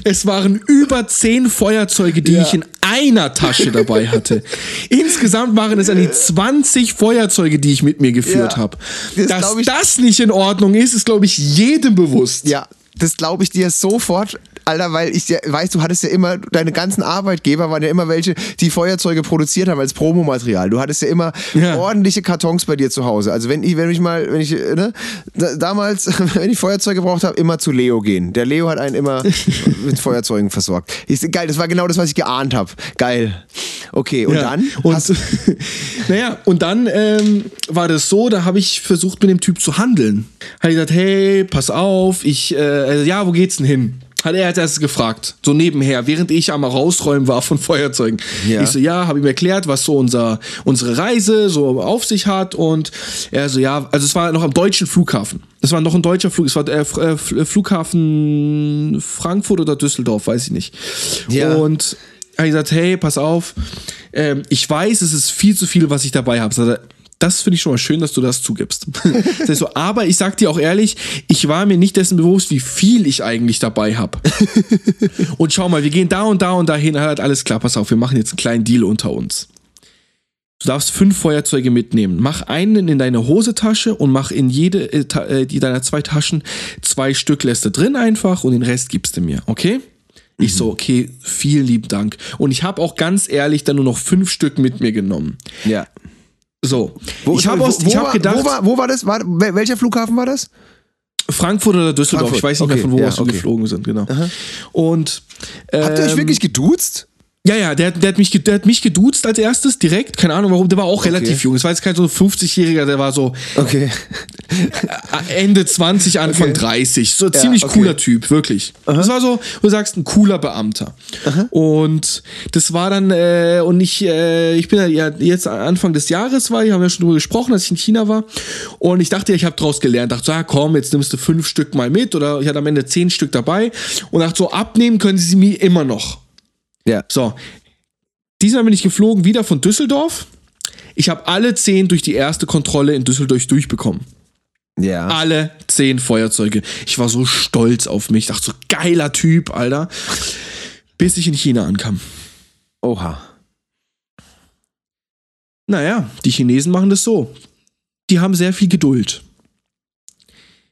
Es waren über 10 Feuerzeuge, die Ja. ich in einer Tasche dabei hatte. Insgesamt waren es an die 20 Feuerzeuge, die ich mit mir geführt Ja. habe. Das Dass das nicht in Ordnung ist, ist, glaube ich, jedem bewusst. Ja, das glaube ich dir sofort, Alter, weil ich ja, weiß, du hattest ja immer, deine ganzen Arbeitgeber waren ja immer welche, die Feuerzeuge produziert haben als Promomaterial. Du hattest ja immer Ja. ordentliche Kartons bei dir zu Hause. Also wenn ich, wenn ich mal, wenn ich, ne, da, damals, (laughs) wenn ich Feuerzeuge gebraucht habe, immer zu Leo gehen. Der Leo hat einen immer (laughs) mit Feuerzeugen versorgt. Ich, geil, das war genau das, was ich geahnt habe. Geil. Okay, und Ja, dann? Und, (laughs) naja, und dann ähm, war das so, da habe ich versucht, mit dem Typ zu handeln. Hat ich gesagt, hey, pass auf, ich, äh, also, ja, wo geht's denn hin? Hat er als erstes gefragt, so nebenher, während ich am Rausräumen war von Feuerzeugen. Ja. Ich so, ja, habe ihm erklärt, was so unser, unsere Reise so auf sich hat und er so, ja, also es war noch am deutschen Flughafen. Es war noch ein deutscher Flug, es war der äh, F- Flughafen Frankfurt oder Düsseldorf, weiß ich nicht. Ja. Und habe ich gesagt, hey, pass auf, ähm, ich weiß, es ist viel zu viel, was ich dabei habe. Das finde ich schon mal schön, dass du das zugibst. Das heißt so, aber ich sag dir auch ehrlich, ich war mir nicht dessen bewusst, wie viel ich eigentlich dabei habe. und schau mal, wir gehen da und da und dahin. Hat alles klar, pass auf, wir machen jetzt einen kleinen Deal unter uns. Du darfst fünf Feuerzeuge mitnehmen. Mach einen in deine Hosetasche und mach in jede äh, Ta- äh, die deiner zwei Taschen zwei Stück lässt du drin einfach und den Rest gibst du mir, okay? Ich so, okay, vielen lieben Dank. Und ich habe auch ganz ehrlich dann nur noch fünf Stück mit mir genommen. ja. So, Wo, ich habe hab gedacht, wo, war, wo war das? War, wel- welcher Flughafen war das? Frankfurt oder Düsseldorf, Frankfurt, ich weiß nicht okay, mehr von wo ja, aus wir okay. geflogen sind, genau. Und Habt ihr euch ähm, wirklich geduzt? Ja, ja, der, hat- der, hat mich, der hat mich geduzt als erstes direkt. Keine Ahnung warum. Der war auch relativ jung. Das war jetzt kein so 50-Jähriger, der war so Okay. äh, Ende 20, Anfang Okay. 30. So ziemlich okay. cooler Typ, wirklich. Das war so, du sagst, ein cooler Beamter. Und das war dann, äh, und ich, äh, ich bin ja ja jetzt Anfang des Jahres war, wir haben ja schon drüber gesprochen, als ich in China war. Und ich dachte, ich habe draus gelernt. Dachte so, ah, komm, jetzt nimmst du fünf Stück mal mit. Oder ich hatte am Ende zehn Stück dabei. Und dachte so, abnehmen können sie mir immer noch. Ja. So. Diesmal bin ich geflogen, wieder von Düsseldorf. Ich habe alle zehn durch die erste Kontrolle in Düsseldorf durchbekommen. Ja. Alle zehn Feuerzeuge. Ich war so stolz auf mich. Dachte so, geiler Typ, Alter. Bis ich in China ankam. Oha. Naja, die Chinesen machen das so. Die haben sehr viel Geduld.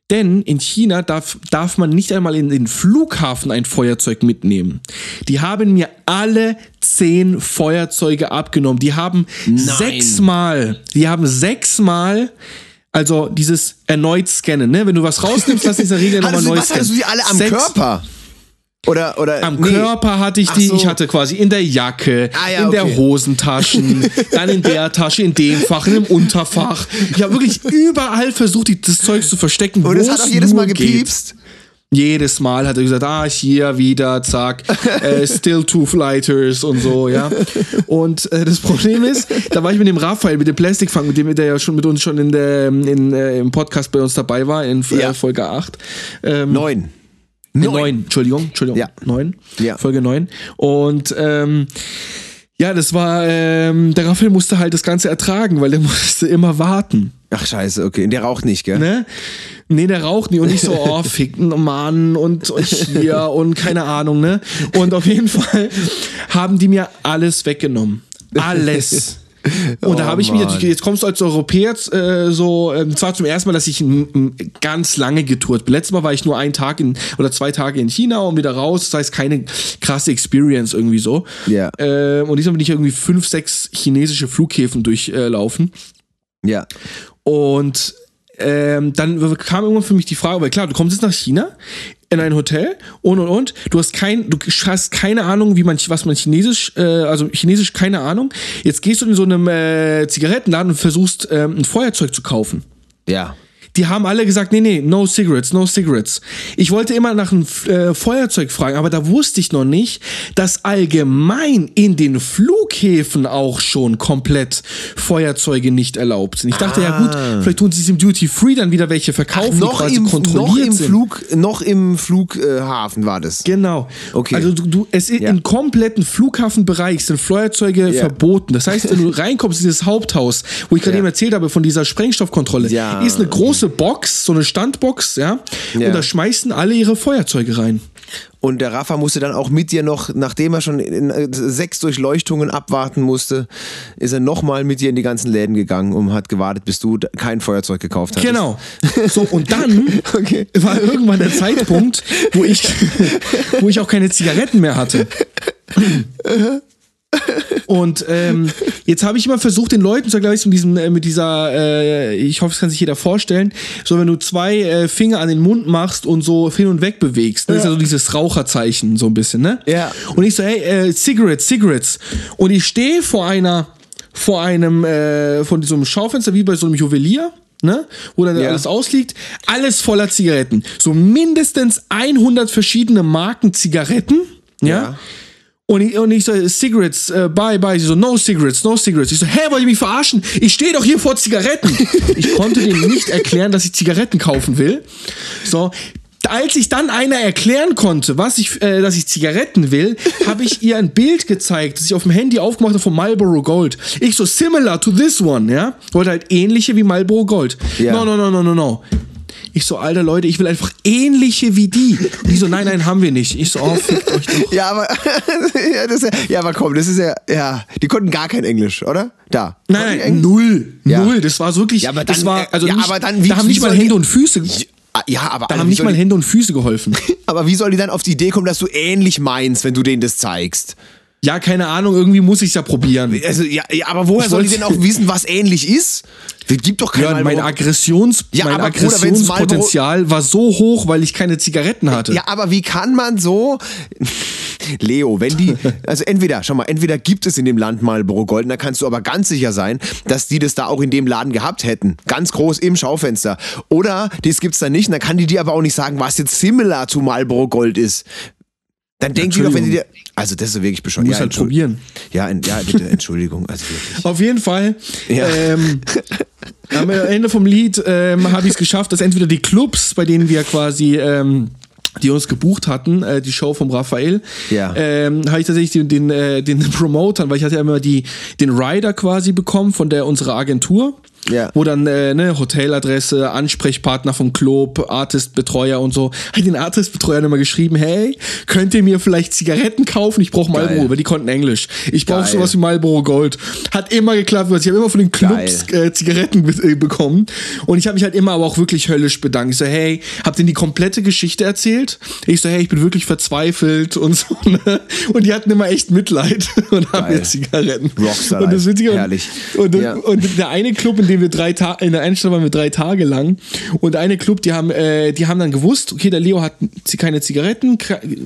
Denn in China darf, darf man nicht einmal in den Flughafen ein Feuerzeug mitnehmen. Die haben mir alle zehn Feuerzeuge abgenommen. Die haben sechsmal, die haben sechsmal, also dieses erneut scannen, ne? Wenn du was rausnimmst, lass dich in der Regel nochmal du, neu was hattest du scannen. die alle am Sechs- Körper? Oder, oder, Am nee. Körper hatte ich die, so. ich hatte quasi in der Jacke, Ah, ja, in der okay. Hosentaschen, (laughs) dann in der Tasche, in dem Fach, in dem Unterfach. Ich habe wirklich überall versucht, das Zeug zu verstecken. Und es hat auch jedes Mal geht. gepiepst. Jedes Mal hat er gesagt, ah, hier wieder, zack, (laughs) äh, still two lighters und so, ja. Und äh, das Problem ist, da war ich mit dem Raphael, mit dem Plastikfang, mit dem der ja schon mit uns schon in der, in, äh, im Podcast bei uns dabei war, in äh, Ja. Folge 8. Ähm, Neun. Neun. neun, Entschuldigung, Entschuldigung. Ja. Neun. Ja. Folge neun. Und ähm, ja, das war, ähm, der Raphael musste halt das Ganze ertragen, weil der (laughs) musste immer warten. Ach, scheiße, okay. Der raucht nicht, gell? Ne? Nee, der raucht nicht und nicht so, oh, (laughs) ficken, Mann und, und hier und keine Ahnung, ne? Und auf jeden Fall haben die mir alles weggenommen. Alles. (laughs) Und da Oh, habe ich mich natürlich, jetzt kommst du als Europäer äh, so, ähm, zwar zum ersten Mal, dass ich m, m, ganz lange getourt bin. Letztes Mal war ich nur einen Tag in, oder zwei Tage in China und wieder raus. Das heißt, keine krasse Experience irgendwie so. Ja. Ähm, und diesmal bin ich irgendwie fünf, sechs chinesische Flughäfen durchlaufen. Ja. Und ähm, dann kam irgendwann für mich die Frage, weil klar, du kommst jetzt nach China in ein Hotel und und und. Du hast kein, du hast keine Ahnung, wie man was man Chinesisch, äh, also Chinesisch keine Ahnung. Jetzt gehst du in so einem äh, Zigarettenladen und versuchst ähm, ein Feuerzeug zu kaufen. Ja. Die haben alle gesagt, nee, nee, no cigarettes, no cigarettes. Ich wollte immer nach einem äh, Feuerzeug fragen, aber da wusste ich noch nicht, dass allgemein in den Flughäfen auch schon komplett Feuerzeuge nicht erlaubt sind. Ich dachte, ja gut, vielleicht tun sie es im Duty Free dann wieder welche verkaufen, die Noch quasi im, kontrolliert noch im sind. Flug, noch im Flughafen war das. Genau. Okay. Also du, du es ist Ja. im kompletten Flughafenbereich sind Feuerzeuge Ja. verboten. Das heißt, wenn du reinkommst in dieses Haupthaus, wo ich gerade Ja. eben erzählt habe von dieser Sprengstoffkontrolle, ist eine große Box, so eine Standbox, ja, Ja. und da schmeißen alle ihre Feuerzeuge rein. Und der Rafa musste dann auch mit dir noch, nachdem er schon in, äh, sechs Durchleuchtungen abwarten musste, ist er nochmal mit dir in die ganzen Läden gegangen und hat gewartet, bis du kein Feuerzeug gekauft hast. Genau. So, und dann (laughs) Okay. war irgendwann der Zeitpunkt, wo ich, wo ich auch keine Zigaretten mehr hatte. (laughs) Und ähm, jetzt habe ich immer versucht, den Leuten zu erklären, mit, diesem, äh, mit dieser, äh, ich hoffe, es kann sich jeder vorstellen, so wenn du zwei äh, Finger an den Mund machst und so hin und weg bewegst, ne? das ist ja so dieses Raucherzeichen so ein bisschen, ne? Ja. Und ich so, hey, äh, Cigarettes, Cigarettes. Und ich stehe vor einer, vor einem, äh, von so einem Schaufenster, wie bei so einem Juwelier, ne? Wo dann Ja. alles ausliegt. Alles voller Zigaretten. So mindestens 100 verschiedene Marken Zigaretten, ja? Ja. Und ich, und ich so, Cigarettes, äh, bye, bye. Sie so, no cigarettes, no cigarettes. Ich so, hä, wollt ihr mich verarschen? Ich stehe doch hier vor Zigaretten. (laughs) ich konnte denen nicht erklären, dass ich Zigaretten kaufen will. So. Als ich dann einer erklären konnte, was ich, äh, dass ich Zigaretten will, habe ich ihr ein Bild gezeigt, das ich auf dem Handy aufgemacht habe von Marlboro Gold. Ich so, similar to this one, ja? Wollte halt ähnliche wie Marlboro Gold. Ja. No, no, no, no, no, no. Ich so, alter Leute, ich will einfach ähnliche wie die. Und die so, nein, nein, haben wir nicht. Ich so, oh, fickt euch doch. Ja, aber, (laughs) ja, das ist ja, ja, aber komm, das ist ja, ja, die konnten gar kein Englisch, oder? Da. Nein, nein, null. Ja. Null. Das war wirklich, Ja, aber das dann, war, äh, also ja, nicht, aber dann, wie- da haben nicht mal Hände und Füße, Ah, Ja, aber, da Alter, haben nicht mal Hände und Füße geholfen. (laughs) aber wie soll die dann auf die Idee kommen, dass du ähnlich meinst, wenn du denen das zeigst? Ja, keine Ahnung, irgendwie muss ich ja probieren. Also, ja, ja aber woher Ich soll wollte- denn auch (laughs) wissen, was ähnlich ist? Das gibt doch kein Ja, mein Aggressions, Ja, mein Aggressionspotenzial war so hoch, weil ich keine Zigaretten hatte. Ja, aber wie kann man so. (laughs) Leo, wenn die. Also entweder, schau mal, entweder gibt es in dem Land Marlboro Gold, und da kannst du aber ganz sicher sein, dass die das da auch in dem Laden gehabt hätten. Ganz groß im Schaufenster. Oder das gibt's da nicht, und dann kann die dir aber auch nicht sagen, was jetzt similar zu Marlboro Gold ist. Dann denkt die doch, wenn die dir. Also, das ist wirklich bescheuert. Muss ja, halt probieren. Ja, en- ja, bitte, Entschuldigung. Also wirklich. (laughs) Auf jeden Fall. Ja. Ähm, (laughs) am Ende vom Lied ähm, habe ich es geschafft, dass entweder die Clubs, bei denen wir quasi ähm, die uns gebucht hatten, äh, die Show vom Raphael, Ja. ähm, habe ich tatsächlich den, den, äh, den Promotern, weil ich hatte ja immer die, den Rider quasi bekommen von der unserer Agentur. Ja. Wo dann äh, ne, Hoteladresse, Ansprechpartner vom Club, Artist-Betreuer und so. Hab ich den Artist-Betreuern immer geschrieben, hey, könnt ihr mir vielleicht Zigaretten kaufen? Ich brauche Marlboro, weil die konnten Englisch. Ich brauche sowas wie Marlboro Gold. Hat immer geklappt, ich habe immer von den Clubs äh, Zigaretten be äh, bekommen. Und ich habe mich halt immer aber auch wirklich höllisch bedankt. Ich so, hey, habt ihr die komplette Geschichte erzählt? Ich so, hey, ich bin wirklich verzweifelt und so. (laughs) Ne? Und die hatten immer echt Mitleid (laughs) und haben mir Zigaretten. Rockstar und das. Witzige, Herrlich. Und, und, Ja. und der eine Club, in dem wir drei Tage, in der Einstellung waren wir drei Tage lang. Und eine Club, die haben, äh, die haben dann gewusst, okay, der Leo hat keine Zigaretten,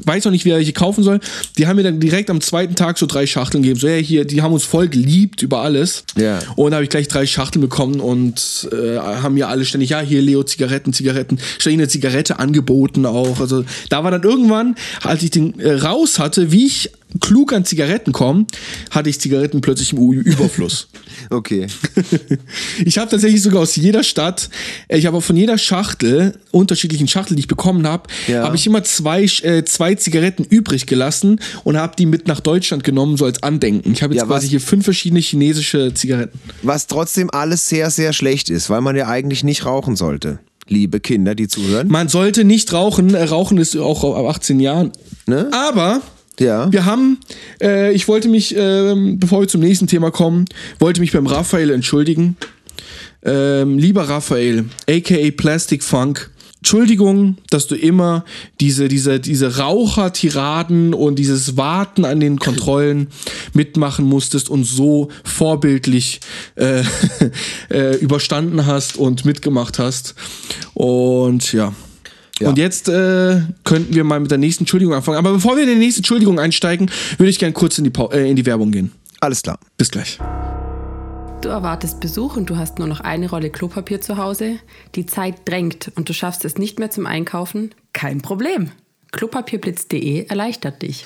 weiß noch nicht, wie er welche kaufen soll. Die haben mir dann direkt am zweiten Tag so drei Schachteln gegeben. So, ja, hier, die haben uns voll geliebt über alles. Ja. Und da habe ich gleich drei Schachteln bekommen und äh, haben mir alle ständig, ja, hier Leo, Zigaretten, Zigaretten, ständig eine Zigarette angeboten auch. Also da war dann irgendwann, als ich den äh, raus hatte, wie ich klug an Zigaretten komme, hatte ich Zigaretten plötzlich im Überfluss. (laughs) okay. (laughs) ich habe tatsächlich sogar aus jeder Stadt, äh, ich habe von jeder Schachtel, unterschiedlichen Schachtel, die ich bekommen habe, Ja. habe ich immer zwei, äh, zwei Zigaretten übrig gelassen und habe die mit nach Deutschland genommen, so als Andenken. Ich habe jetzt Ja, quasi hier fünf verschiedene chinesische Zigaretten. Was trotzdem alles sehr, sehr schlecht ist, weil man ja eigentlich nicht rauchen sollte. Liebe Kinder, die zuhören. Man sollte nicht rauchen, äh, rauchen ist auch ab 18 Jahren. Ne? Aber Ja. Wir haben, äh, ich wollte mich, ähm, bevor wir zum nächsten Thema kommen, wollte mich beim Raphael entschuldigen. Ähm, lieber Raphael, aka Plastic Funk, Entschuldigung, dass du immer diese, diese, diese Rauchertiraden und dieses Warten an den Kontrollen (laughs) mitmachen musstest und so vorbildlich äh, (laughs) äh, überstanden hast und mitgemacht hast. Und ja. Ja. Und jetzt äh, könnten wir mal mit der nächsten Entschuldigung anfangen. Aber bevor wir in die nächste Entschuldigung einsteigen, würde ich gerne kurz in die, äh, in die Werbung gehen. Alles klar. Bis gleich. Du erwartest Besuch und du hast nur noch eine Rolle Klopapier zu Hause. Die Zeit drängt und du schaffst es nicht mehr zum Einkaufen? Kein Problem. Klopapierblitz.de erleichtert dich.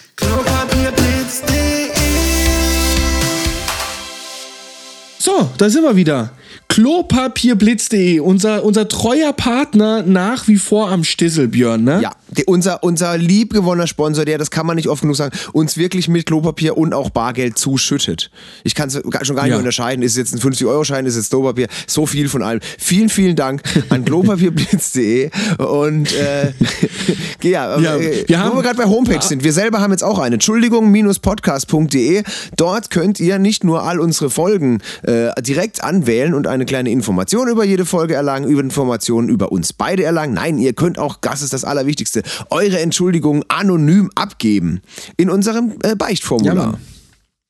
So, da sind wir wieder. Klopapierblitz.de, unser, unser treuer Partner nach wie vor am Stissel, Björn, ne? Ja, die, unser, unser liebgewonnener Sponsor, der, das kann man nicht oft genug sagen, uns wirklich mit Klopapier und auch Bargeld zuschüttet. Ich kann es schon gar nicht Ja. unterscheiden. Ist es jetzt ein 50-Euro-Schein, ist es jetzt Klopapier? So viel von allem. Vielen, vielen Dank an (laughs) klopapierblitz.de und äh, (laughs) ja, Ja, äh, wir haben- wo wir gerade bei Homepage sind. Wir selber haben jetzt auch eine. Entschuldigung-podcast.de. Dort könnt ihr nicht nur all unsere Folgen äh, direkt anwählen und eine kleine Information über jede Folge erlangen, über Informationen über uns beide erlangen. Nein, ihr könnt auch, das ist das Allerwichtigste, eure Entschuldigung anonym abgeben in unserem äh, Beichtformular. Ja, Mann.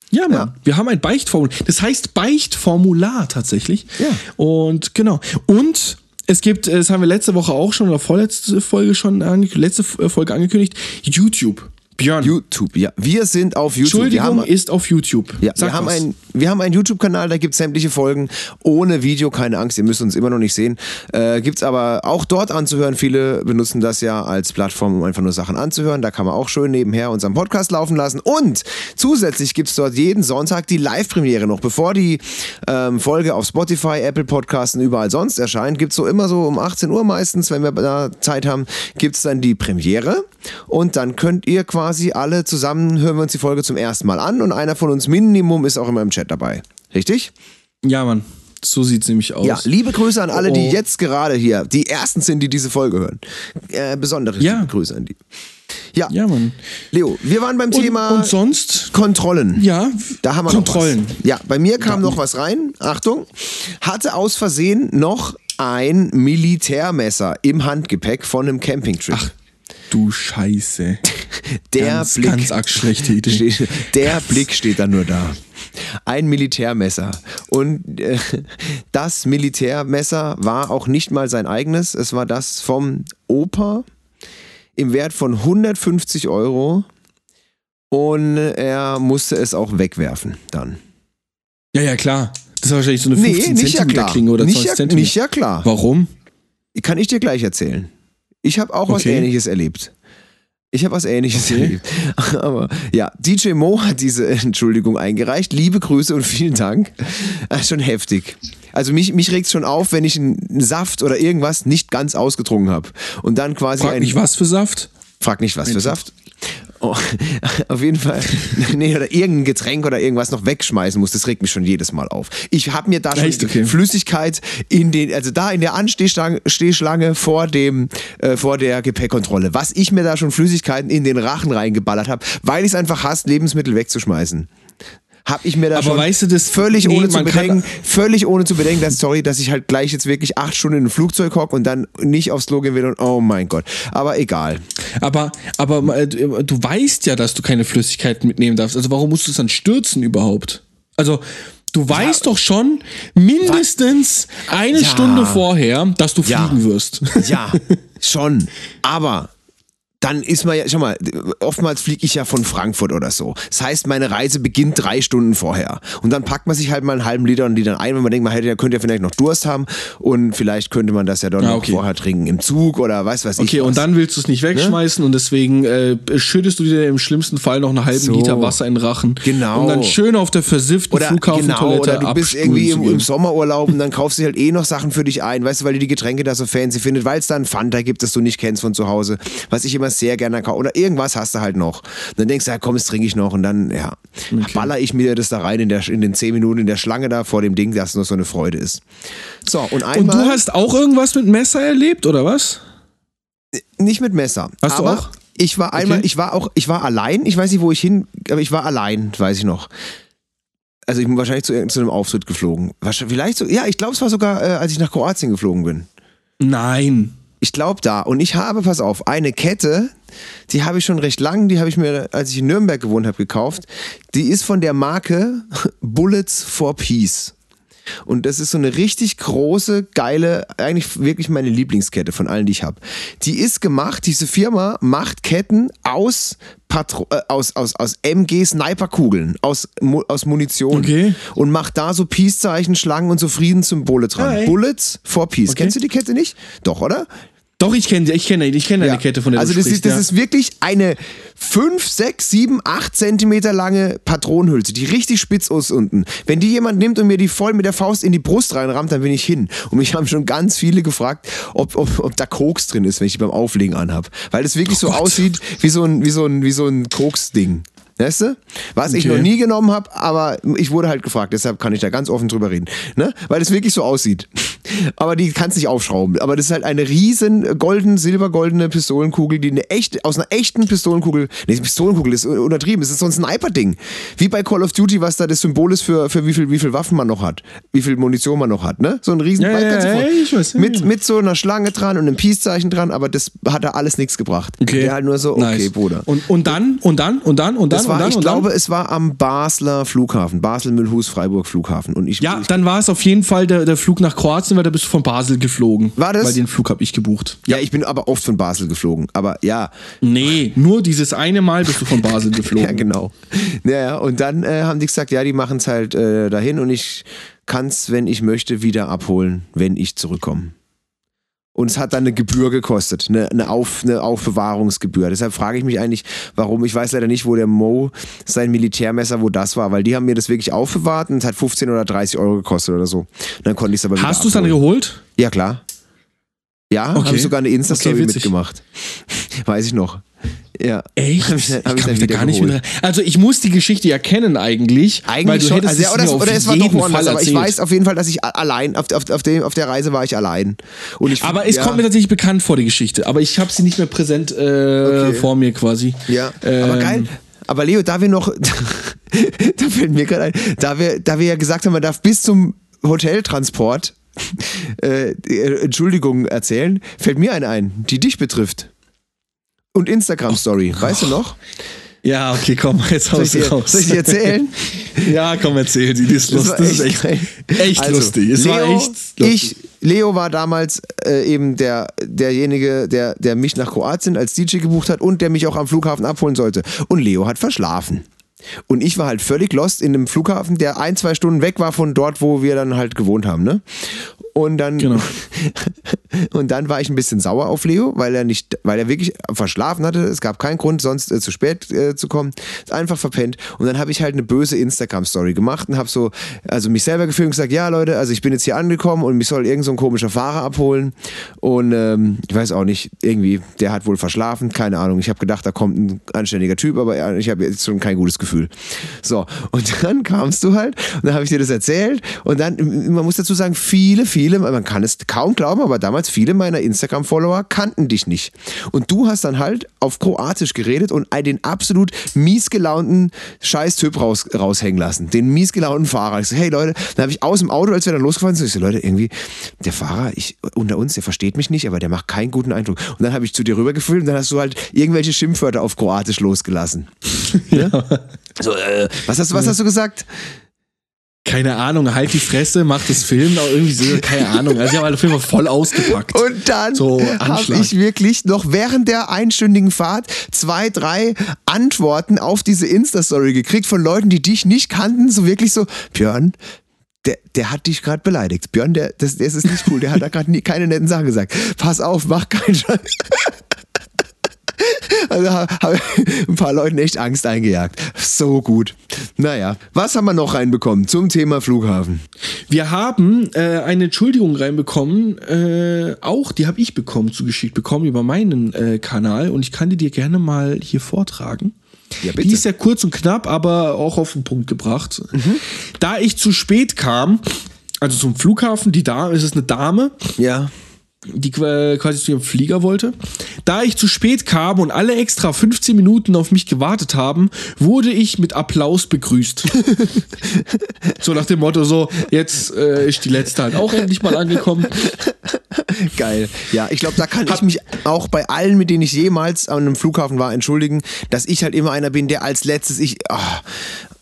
Ja, Mann. Ja. Wir haben ein Beichtformular. Das heißt Beichtformular tatsächlich. Ja. Und genau. Und es gibt, äh, das haben wir letzte Woche auch schon oder vorletzte Folge schon angekündigt, letzte äh, Folge angekündigt, YouTube. Björn. YouTube, ja. Wir sind auf YouTube. Entschuldigung, haben, ist auf YouTube. Ja, Sag wir haben, was. ein, wir haben einen YouTube-Kanal, da gibt es sämtliche Folgen ohne Video, keine Angst, ihr müsst uns immer noch nicht sehen. Äh, gibt es aber auch dort anzuhören. Viele benutzen das ja als Plattform, um einfach nur Sachen anzuhören. Da kann man auch schön nebenher unseren Podcast laufen lassen. Und zusätzlich gibt es dort jeden Sonntag die Live-Premiere noch. Bevor die ähm, Folge auf Spotify, Apple Podcasts und überall sonst erscheint, gibt es so immer so um 18 Uhr meistens, wenn wir da Zeit haben, gibt es dann die Premiere. Und dann könnt ihr quasi alle zusammen, hören wir uns die Folge zum ersten Mal an und einer von uns Minimum ist auch immer im Chat dabei. Richtig? Ja, Mann. So sieht's nämlich aus. Ja, liebe Grüße an alle, die Oh. jetzt gerade hier die ersten sind, die diese Folge hören. Äh, besondere Ja. liebe Grüße an die. Ja, Ja, Mann. Leo, wir waren beim Und, Thema und sonst? Kontrollen. Ja, Da haben wir Kontrollen. Noch was. Ja, bei mir kam noch was rein. Achtung. Hatte aus Versehen noch ein Militärmesser im Handgepäck von einem Campingtrip. Ach, du Scheiße. (laughs) der ganz, Blick. ganz arg schlechte Idee. (laughs) Steht, der Blick steht dann nur da. Ein Militärmesser. Und äh, das Militärmesser war auch nicht mal sein eigenes. Es war das vom Opa im Wert von 150 Euro. Und er musste es auch wegwerfen dann. Ja, ja, klar. Das ist wahrscheinlich so eine Nee, 15 nicht ja Zentimeter klar. Klinge oder nicht 20 ja, Zentimeter. nicht ja klar. Warum? Kann ich dir gleich erzählen. Ich habe auch was Okay. Ähnliches erlebt. Ich habe was Ähnliches Okay. erlebt. (laughs) Aber ja, DJ Mo hat diese (laughs) Entschuldigung eingereicht. Liebe Grüße und vielen Dank. (laughs) Schon heftig. Also mich, mich regt es schon auf, wenn ich einen Saft oder irgendwas nicht ganz ausgetrunken habe. Und dann quasi Frag mich, was für Saft? Frag nicht, was für Saft. Oh, (laughs) auf jeden Fall. (laughs) Nee, oder irgendein Getränk oder irgendwas noch wegschmeißen muss. Das regt mich schon jedes Mal auf. Ich habe mir da schon? Okay. Flüssigkeit in den, also da in der Anstehschlange Stehschlange vor dem, äh, vor der Gepäckkontrolle. Was ich mir da schon Flüssigkeiten in den Rachen reingeballert habe, weil ich es einfach hasse, Lebensmittel wegzuschmeißen. Hab ich mir da Aber schon weißt du, das- völlig nee, ohne zu bedenken, völlig ohne zu bedenken, dass, sorry, dass ich halt gleich jetzt wirklich acht Stunden in ein Flugzeug hocke und dann nicht aufs Klo gehen will und oh mein Gott. Aber egal. Aber, aber äh, du weißt ja, dass du keine Flüssigkeiten mitnehmen darfst. Also warum musst du es dann stürzen überhaupt? Also, Du weißt doch schon mindestens eine Ja. Stunde vorher, dass du Ja. fliegen wirst. Ja, schon. Aber dann ist man ja, schau mal, oftmals fliege ich ja von Frankfurt oder so. Das heißt, meine Reise beginnt drei Stunden vorher. Und dann packt man sich halt mal einen halben Liter und die dann ein, wenn man denkt, man hätte, könnte ja vielleicht noch Durst haben und vielleicht könnte man das ja dann Ah, noch okay. vorher trinken im Zug oder weiß was ich. Okay, und dann willst du es nicht wegschmeißen und deswegen äh, schüttest du dir im schlimmsten Fall noch einen halben So. Liter Wasser in den Rachen. Genau. Um dann schön auf der versifften oder Flughafentoilette genau, oder du bist irgendwie im, im Sommerurlaub und dann kaufst du halt eh noch Sachen für dich ein, weißt du, weil du die Getränke da so fancy findet, weil es da ein Fanta gibt, das du nicht kennst von zu Hause, was ich immer sehr gerne kaufe. Oder irgendwas hast du halt noch. Und dann denkst du, ja komm, das trinke ich noch und dann, ja, baller ich mir das da rein in, der, in den 10 Minuten in der Schlange da vor dem Ding, dass nur so eine Freude ist. So, und Und einmal, du hast auch irgendwas mit Messer erlebt, oder was? nicht mit Messer, Hast du auch? ich war einmal, Okay. ich war auch, ich war allein, ich weiß nicht, wo ich hin, aber ich war allein, weiß ich noch. Also ich bin wahrscheinlich zu, zu einem Auftritt geflogen. Vielleicht so, ja, ich glaube, es war sogar, äh, als ich nach Kroatien geflogen bin. Nein. Ich glaube da. Und ich habe, pass auf, eine Kette, die habe ich schon recht lang, die habe ich mir, als ich in Nürnberg gewohnt habe, gekauft. Die ist von der Marke (laughs) Bullets for Peace. Und das ist so eine richtig große, geile, eigentlich wirklich meine Lieblingskette von allen, die ich habe. Die ist gemacht, diese Firma macht Ketten aus, Patro äh, aus, aus, aus MG-Sniperkugeln, aus, Mu aus Munition. Okay. Und macht da so Peace-Zeichen, Schlangen und so Friedenssymbole dran. Hey. Bullets for Peace. Okay. Kennst du die Kette nicht? Doch, oder? Doch, ich kenne ich kenn, ich kenn eine Kette, von der also das sprichst. ist, das ja. ist wirklich eine 5, 6, 7, 8 Zentimeter lange Patronenhülse, die richtig spitz ist unten. Wenn die jemand nimmt und mir die voll mit der Faust in die Brust reinrammt, dann bin ich hin. Und mich (laughs) haben schon ganz viele gefragt, ob, ob, ob da Koks drin ist, wenn ich die beim Auflegen anhab. Weil das wirklich so Oh Gott. aussieht wie so ein, wie so ein, wie so ein Koks-Ding. Weißt du? Was ich Okay. noch nie genommen habe, aber ich wurde halt gefragt, deshalb kann ich da ganz offen drüber reden. Ne? Weil es wirklich so aussieht. (laughs) Aber die kannst nicht aufschrauben. Aber das ist halt eine riesen golden, silbergoldene Pistolenkugel, die eine echte, aus einer echten Pistolenkugel, nee, Pistolenkugel ist untertrieben, es ist so ein Sniper-Ding. Wie bei Call of Duty, was da das Symbol ist für, für wie viel, wie viel Waffen man noch hat, wie viel Munition man noch hat, ne? So ein riesen Ja, ja, ja, ja, ich weiß, mit, mit so einer Schlange dran und einem Peace-Zeichen dran, aber das hat da alles nichts gebracht. Okay. Der halt nur so, okay, Nice. Bruder. Und, und dann, und dann, und dann, und dann, Das war, und dann, ich glaube, dann. es war am Basler Flughafen, Basel, Mühlhus, Freiburg Flughafen. Und ich, Ja, ich, dann war es auf jeden Fall der, der Flug nach Kroatien, weil da bist du von Basel geflogen. War das? Weil den Flug habe ich gebucht. ja, ich bin aber oft von Basel geflogen. Aber ja, Nee, nur dieses eine Mal bist du von Basel (laughs) geflogen. ja genau. Ja, ja, und dann äh, haben die gesagt, ja, die machen es halt äh, dahin und ich kann es, wenn ich möchte, wieder abholen, wenn ich zurückkomme. Und es hat dann eine Gebühr gekostet, eine, eine, Auf, eine Aufbewahrungsgebühr. Deshalb frage ich mich eigentlich, warum. Ich weiß leider nicht, wo der Mo sein Militärmesser, wo das war, weil die haben mir das wirklich aufbewahrt und es hat 15 oder 30 Euro gekostet oder so. Und dann konnte ich es aber wieder Hast du es dann geholt? Ja, klar. Ja, Okay. habe ich sogar eine Insta-Story Okay, mitgemacht. (laughs) Weiß ich noch. Ja. Echt? (laughs) Hab ich hab ich kann mich da gar nicht mehr. Also ich muss die Geschichte ja kennen eigentlich. Eigentlich weil du schon. Also, ja, es oder, es- oder es war doch woanders, aber ich weiß auf jeden Fall, dass ich allein, auf, auf, auf, dem, auf der Reise war ich allein. Und ich, Aber es ja, kommt mir tatsächlich bekannt vor, die Geschichte. Aber ich habe sie nicht mehr präsent äh, Okay. vor mir quasi. Ja, aber Ähm, geil. Aber Leo, da wir noch, (laughs) da fällt mir gerade ein, da wir, da wir ja gesagt haben, man darf bis zum Hoteltransport (laughs) äh, äh, Entschuldigung erzählen, fällt mir eine ein, die dich betrifft. Und Instagram-Story, weißt du noch? Ja, okay, komm, jetzt haust du raus. soll ich dir erzählen? (laughs) Ja, komm, erzähl die. Das ist, Das lust, war das ist echt echt, echt Also, lustig. Es Leo, war echt lustig. ich, Leo war damals äh, eben der, derjenige, der, der mich nach Kroatien als DJ gebucht hat und der mich auch am Flughafen abholen sollte. Und Leo hat verschlafen. Und ich war halt völlig lost in einem Flughafen, der ein, zwei Stunden weg war von dort, wo wir dann halt gewohnt haben, ne? Und dann, Genau. (laughs) und dann war ich ein bisschen sauer auf Leo, weil er nicht, weil er wirklich verschlafen hatte. Es gab keinen Grund, sonst äh, zu spät äh, zu kommen. Ist einfach verpennt. Und dann habe ich halt eine böse Instagram-Story gemacht und habe so, also mich selber gefilmt und gesagt, ja Leute, also ich bin jetzt hier angekommen und mich soll irgend so ein komischer Fahrer abholen. Und ähm, ich weiß auch nicht, irgendwie, der hat wohl verschlafen, keine Ahnung. Ich habe gedacht, da kommt ein anständiger Typ, aber ja, ich habe jetzt schon kein gutes Gefühl. So, und (laughs) dann kamst du halt und dann habe ich dir das erzählt und dann, man muss dazu sagen, viele, viele, man kann es kaum glauben, aber damals viele meiner Instagram-Follower kannten dich nicht. Und du hast dann halt auf Kroatisch geredet und den absolut mies gelaunten Scheiß-Typ raus, raushängen lassen. Den mies gelaunten Fahrer. Ich so, hey Leute, dann habe ich aus dem Auto, als wir dann losgefahren sind, ich so, Leute, irgendwie, der Fahrer, ich, unter uns, der versteht mich nicht, aber der macht keinen guten Eindruck. Und dann habe ich zu dir rübergefilmt und dann hast du halt irgendwelche Schimpfwörter auf Kroatisch losgelassen. (laughs) ja. So, äh, was hast du, was hast du gesagt? keine Ahnung, halt die Fresse, mach das Film, auch irgendwie so, keine Ahnung. Also ich habe jeden Fall voll ausgepackt. Und dann So, habe ich wirklich noch während der einstündigen Fahrt zwei, drei Antworten auf diese Insta-Story gekriegt von Leuten, die dich nicht kannten. So wirklich so, Björn, der, der hat dich gerade beleidigt. Björn, der, das, das ist nicht cool. Der hat da gerade keine netten Sachen gesagt. Pass auf, mach keinen Scheiß. Also habe hab ein paar Leuten echt Angst eingejagt. So gut. Naja, was haben wir noch reinbekommen zum Thema Flughafen? Wir haben äh, eine Entschuldigung reinbekommen, äh, auch die habe ich bekommen, zugeschickt bekommen über meinen äh, Kanal und ich kann die dir gerne mal hier vortragen. Ja, bitte. Die ist ja kurz und knapp, aber auch auf den Punkt gebracht. Da ich zu spät kam, also zum Flughafen, die da ist es eine Dame, Ja. Die quasi zu ihrem Flieger wollte. Da ich zu spät kam und alle extra 15 Minuten auf mich gewartet haben, wurde ich mit Applaus begrüßt. (laughs) so nach dem Motto so, jetzt äh, ist die letzte halt auch endlich mal angekommen. (laughs) Geil. Ja, ich glaube, da kann ich mich auch bei allen, mit denen ich jemals an einem Flughafen war, entschuldigen, dass ich halt immer einer bin, der als letztes, ich, ah,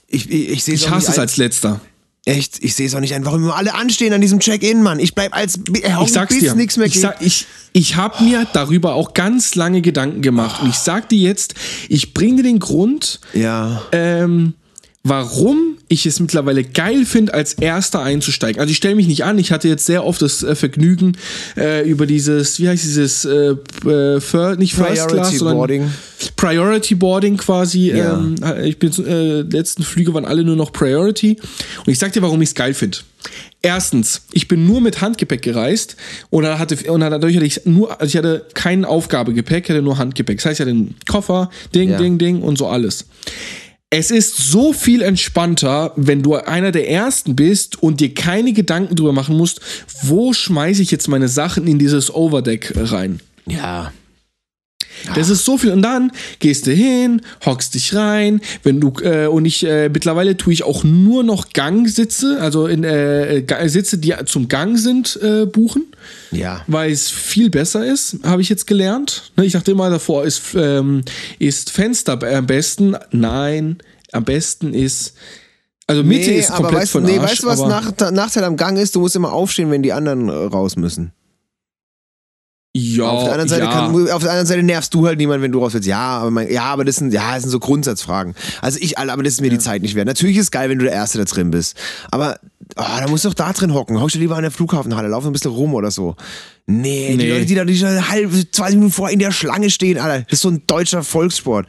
ich, ich, ich sehe Ich hasse es ein. als letzter. Echt, ich sehe es auch nicht ein, warum immer alle anstehen an diesem Check-in, Mann. Ich bleib als Ich sag's bis dir. nichts mehr ich sag, ich, ich habe mir darüber auch ganz lange Gedanken gemacht. Und ich sag dir jetzt, ich bringe dir den Grund, ja. ähm, warum ich es mittlerweile geil finde, als Erster einzusteigen. Also ich stelle mich nicht an, ich hatte jetzt sehr oft das äh, Vergnügen äh, über dieses, wie heißt dieses, äh, äh, Fir nicht First Priority Class, sondern Boarding. Priority Boarding quasi. Ja. Ähm, ich bin äh, letzten Flüge waren alle nur noch Priority. Und ich sag dir, warum ich es geil finde. Erstens, ich bin nur mit Handgepäck gereist und, hatte, und dadurch hatte ich nur, also ich hatte kein Aufgabegepäck, hatte nur Handgepäck. Das heißt, ich hatte einen Koffer, Ding, Ja. Ding, Ding und so alles. Es ist so viel entspannter, wenn du einer der Ersten bist und dir keine Gedanken drüber machen musst, wo schmeiße ich jetzt meine Sachen in dieses Overdeck rein. Ja. Das ist so viel. Und dann gehst du hin, hockst dich rein. Wenn du äh, und ich äh, mittlerweile tue ich auch nur noch Gangsitze, also in äh, Ga- Sitze, die zum Gang sind, äh, buchen, Ja. weil es viel besser ist, habe ich jetzt gelernt. Ne, ich dachte immer davor, ist, ähm, ist Fenster am besten. Nein, am besten ist also Mitte ist aber komplett weißt, von nee, Arsch. weißt du, was aber- nach, Nachteil am Gang ist? Du musst immer aufstehen, wenn die anderen äh, raus müssen. Ja, auf, der anderen Seite ja. kann, auf der anderen Seite nervst du halt niemand, wenn du raus willst. Ja, aber, mein, ja, aber das sind, ja, das sind so Grundsatzfragen. Also ich, aber das ist mir die Zeit nicht wert. Natürlich ist es geil, wenn du der Erste da drin bist. Aber ah, da musst du doch da drin hocken. Hockst du lieber an der Flughafenhalle, lauf ein bisschen rum oder so. Nee, die Nee. Leute, die da die schon halb, 20 Minuten vor in der Schlange stehen, Alter, das ist so ein deutscher Volkssport.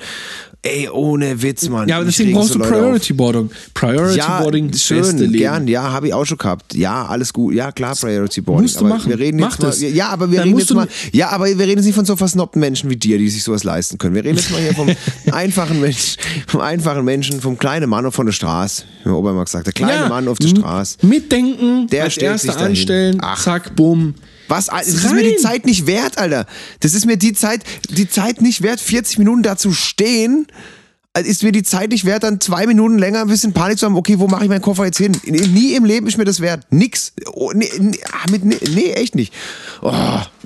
Ey, ohne Witz, Mann. ja, aber deswegen brauchst so du auf. Priority Boarding. Priority Ja, Boarding, schön, gern, ja, habe ich auch schon gehabt. Ja, alles gut. Ja, klar, Priority Boarding. Musst du aber machen. Wir reden Mach jetzt mal, das. ja, aber wir Dann reden jetzt mal, ja, aber wir reden jetzt nicht von so versnobten Menschen wie dir, die sich sowas leisten können. Wir reden jetzt mal hier vom (laughs) einfachen Menschen, vom einfachen Menschen, vom kleinen Mann auf von der Straße. Wie mein immer gesagt, der kleine Mann auf der m- Straße. Mitdenken, Der als Erster anstellen, Ach. zack, bumm. Was? Das ist mir die. Zeit nicht wert, Alter. Das ist mir die Zeit, die Zeit nicht wert, 40 Minuten da zu stehen. Also Ist mir die Zeit nicht wert, dann zwei Minuten länger ein bisschen Panik zu haben, okay, wo mache ich meinen Koffer jetzt hin? Nie im Leben ist mir das wert. Nix. Oh, nee, nee, ah, nee, echt nicht. Oh,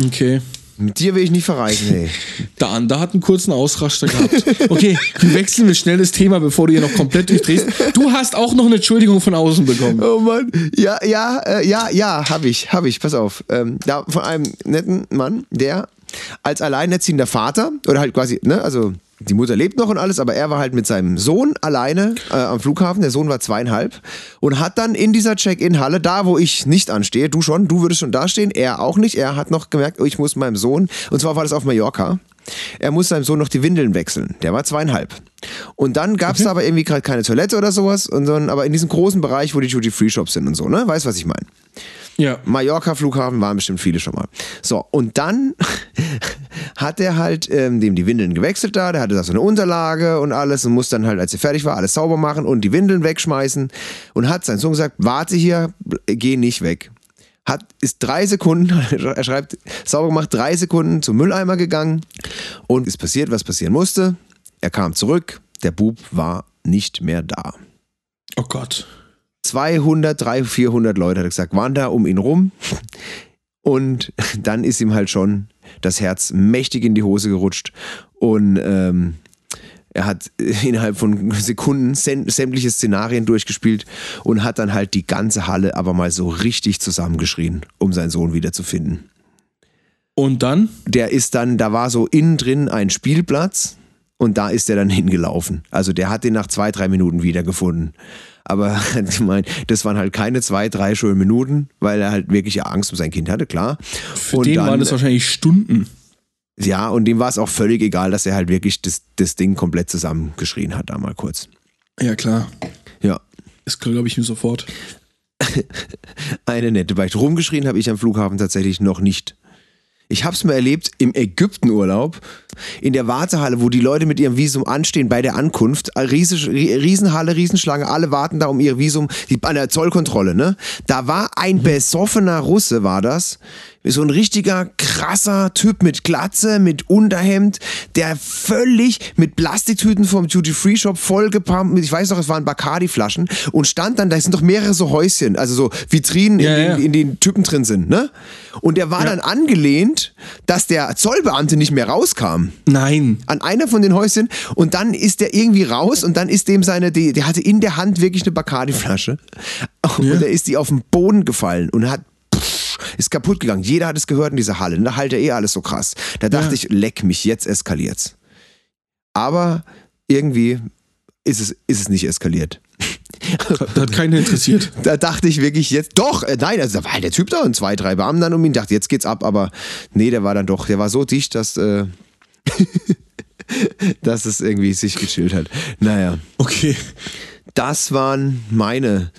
Okay. Mit dir will ich nicht verreisen, ey. (laughs) Der Ander hat einen kurzen Ausraster gehabt. Okay, wechseln wir schnell das Thema, bevor du hier noch komplett durchdrehst. Du hast auch noch eine Entschuldigung von außen bekommen. Oh Mann. Ja, ja, äh, ja, ja, hab ich, hab ich, pass auf. Ähm, da von einem netten Mann, der als alleinerziehender Vater, oder halt quasi, ne, also die Mutter lebt noch und alles, aber er war halt mit seinem Sohn alleine äh, am Flughafen. Der Sohn war zweieinhalb und hat dann in dieser Check-in-Halle, da wo ich nicht anstehe, du schon, du würdest schon dastehen, er auch nicht. Er hat noch gemerkt, oh, ich muss meinem Sohn, und zwar war das auf Mallorca, er muss seinem Sohn noch die Windeln wechseln. Der war zweieinhalb. Und dann gab es aber irgendwie gerade keine Toilette oder sowas, und so, aber in diesem großen Bereich, wo die Duty-Free-Shops sind und so, ne? Weißt was ich meine? Ja. Mallorca-Flughafen waren bestimmt viele schon mal. So, und dann (laughs) hat er halt ähm, dem die Windeln gewechselt da, der hatte da so eine Unterlage und alles und muss dann halt, als er fertig war, alles sauber machen und die Windeln wegschmeißen und hat sein Sohn gesagt, warte hier, geh nicht weg. Hat, ist drei Sekunden, (laughs) er schreibt, sauber gemacht, drei Sekunden zum Mülleimer gegangen und ist passiert, was passieren musste. Er kam zurück, der Bub war nicht mehr da. Oh Gott. 200, 300, 400 Leute, hat er gesagt, waren da um ihn rum. Und dann ist ihm halt schon das Herz mächtig in die Hose gerutscht. Und ähm, Er hat (laughs) innerhalb von Sekunden sämtliche Szenarien durchgespielt und hat dann halt die ganze Halle aber mal so richtig zusammengeschrien, um seinen Sohn wiederzufinden. Und dann? Der ist dann, da war so innen drin ein Spielplatz und da ist er dann (laughs) hingelaufen. Also der hat den nach zwei, drei Minuten wiedergefunden. Aber (laughs) ich meine, das waren halt keine zwei, drei schönen Minuten, weil er halt wirklich Angst um sein Kind hatte, klar. Für und den dann, waren das wahrscheinlich Stunden. Ja, und dem war es auch völlig egal, dass er halt wirklich das, das Ding komplett zusammengeschrien hat, da mal kurz. Ja, klar. Ja. Das glaube ich mir sofort. (laughs) Eine nette Beichte. Rumgeschrien habe ich am Flughafen tatsächlich noch nicht. Ich habe es mal erlebt im Ägyptenurlaub, in der Wartehalle, wo die Leute mit ihrem Visum anstehen bei der Ankunft. Riesig, Riesenhalle, Riesenschlange, alle warten da um ihr Visum, die, an der Zollkontrolle, ne? Da war ein mhm. besoffener Russe, war das, so ein richtiger krasser Typ mit Glatze, mit Unterhemd, der völlig mit Plastiktüten vom Duty-Free-Shop vollgepumpt, mit, ich weiß noch, es waren Bacardi-Flaschen und stand dann, da sind doch mehrere so Häuschen, also so Vitrinen, ja, in, ja. Den, in den Typen drin sind, ne? Und der war ja. dann angelehnt, dass der Zollbeamte nicht mehr rauskam. Nein. An einer von den Häuschen und dann ist der irgendwie raus und dann ist dem seine, die, der hatte in der Hand wirklich eine Bacardi-Flasche und ja. da ist die auf den Boden gefallen und hat ist kaputt gegangen. Jeder hat es gehört in dieser Halle. Da halt eh alles so krass. Da dachte ja. ich, leck mich, jetzt eskaliert's. Aber irgendwie ist es, ist es nicht eskaliert. (laughs) Da hat keinen interessiert. (laughs) Da dachte ich wirklich jetzt, doch, äh, nein, also da war halt der Typ da und zwei, drei Beamten dann um ihn, dachte, jetzt geht's ab, aber nee, der war dann doch, der war so dicht, dass, äh, (laughs) dass es irgendwie sich gechillt hat. Naja. Okay. Das waren meine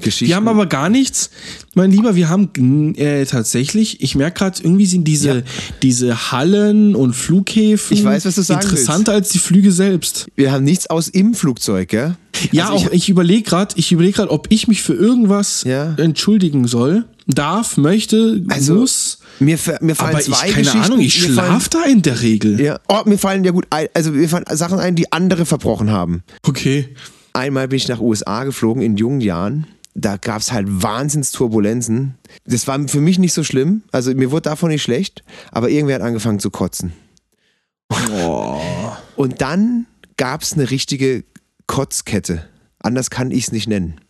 Geschichten. Wir haben aber gar nichts, mein Lieber, wir haben äh, tatsächlich, ich merke gerade, irgendwie sind diese, ja. diese Hallen und Flughäfen ich weiß, was du sagen interessanter willst. als die Flüge selbst. Wir haben nichts aus im Flugzeug, gell? Ja, also auch ich, ich überlege gerade, ich überlege gerade, ob ich mich für irgendwas ja. entschuldigen soll, darf, möchte, also, muss. Mir, mir fallen aber zwei ich, keine Ahnung, ich schlafe da in der Regel. Ja. Oh, mir fallen ja gut, also mir fallen Sachen ein, die andere verbrochen haben. Okay. Einmal bin ich nach USA geflogen in jungen Jahren da gab es halt Wahnsinnsturbulenzen. Das war für mich nicht so schlimm. Also mir wurde davon nicht schlecht, aber irgendwer hat angefangen zu kotzen. Oh. Und dann gab es eine richtige Kotzkette. Anders kann ich es nicht nennen.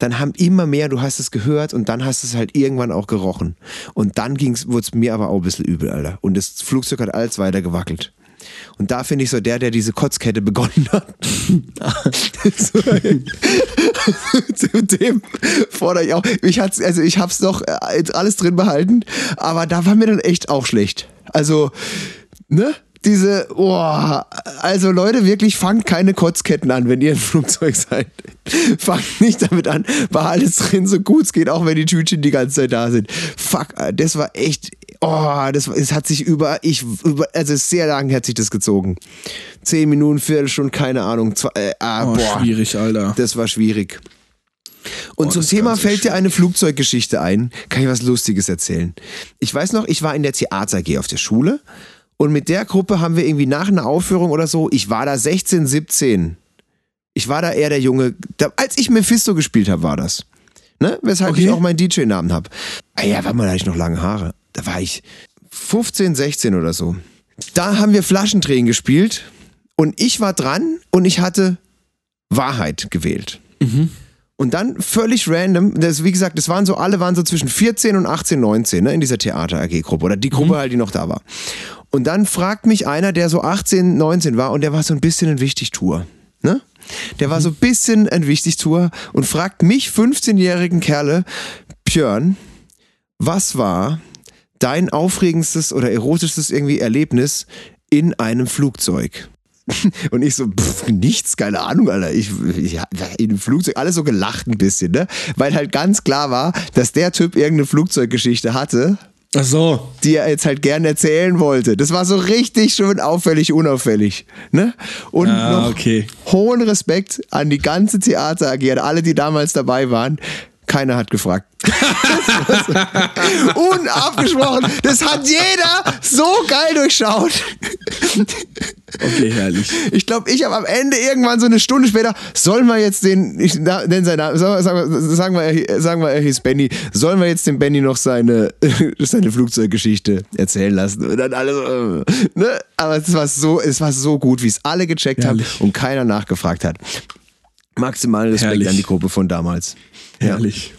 Dann haben immer mehr, du hast es gehört und dann hast es halt irgendwann auch gerochen. Und dann wurde es mir aber auch ein bisschen übel, Alter. Und das Flugzeug hat alles weiter gewackelt. Und da finde ich so der, der diese Kotzkette begonnen hat. (laughs) Zu dem fordere ich auch. Ich hat's, also ich hab's noch äh, alles drin behalten, aber da war mir dann echt auch schlecht. Also, ne? Diese, oh, also Leute, wirklich fangt keine Kotzketten an, wenn ihr im Flugzeug seid. fangt nicht damit an, war alles drin, so gut es geht, auch wenn die Tütchen die ganze Zeit da sind. Fuck, das war echt, oh, das, es hat sich über, ich, über, also sehr lang hat sich das gezogen. Zehn Minuten, Viertelstunde, keine Ahnung. Zwei, äh, ah, oh, boah, schwierig, Alter. Das war schwierig. Und oh, zum Thema fällt dir eine Flugzeuggeschichte ein. Kann ich was Lustiges erzählen? Ich weiß noch, ich war in der Theater AG auf der Schule und mit der Gruppe haben wir irgendwie nach einer Aufführung oder so, ich war da 16, 17. Ich war da eher der Junge, da, als ich Mephisto gespielt habe, war das. Ne? Weshalb okay. ich auch meinen DJ-Namen habe. Ah ja, warte mal, da hatte ich noch lange Haare. Da war ich 15, 16 oder so. Da haben wir Flaschendrehen gespielt und ich war dran und ich hatte Wahrheit gewählt. Mhm. Und dann völlig random, das, wie gesagt, das waren so, alle waren so zwischen 14 und 18, 19, ne, in dieser Theater-AG-Gruppe oder die Gruppe mhm. halt, die noch da war. Und dann fragt mich einer, der so 18, 19 war und der war so ein bisschen ein Wichtigtour. Ne? Der war so ein bisschen ein Wichtigtour und fragt mich, 15-jährigen Kerle, Björn, was war dein aufregendstes oder erotischstes irgendwie Erlebnis in einem Flugzeug? (laughs) Und ich so, pff, nichts, keine Ahnung, Alter. Ich, ich, in dem Flugzeug, alles so gelacht ein bisschen, ne? Weil halt ganz klar war, dass der Typ irgendeine Flugzeuggeschichte hatte Ach so. Die er jetzt halt gerne erzählen wollte. Das war so richtig schön auffällig, unauffällig. Ne? Und ah, noch okay. hohen Respekt an die ganze Theater AG, an alle, die damals dabei waren. Keiner hat gefragt. (laughs) Unabgesprochen. Das hat jeder so geil durchschaut. Okay, herrlich. Ich glaube, ich habe am Ende irgendwann so eine Stunde später, sollen wir jetzt den, ich nenne seinen Namen, sagen wir, sagen wir, sagen wir, er hieß Benny, sollen wir jetzt dem Benny noch seine, (laughs) seine Flugzeuggeschichte erzählen lassen? Und dann alle so, äh, ne? Aber es war so, es war so gut, wie es alle gecheckt Herrlich. haben und keiner nachgefragt hat. Maximalen Respekt Herrlich. an die Gruppe von damals. Ja. Herrlich.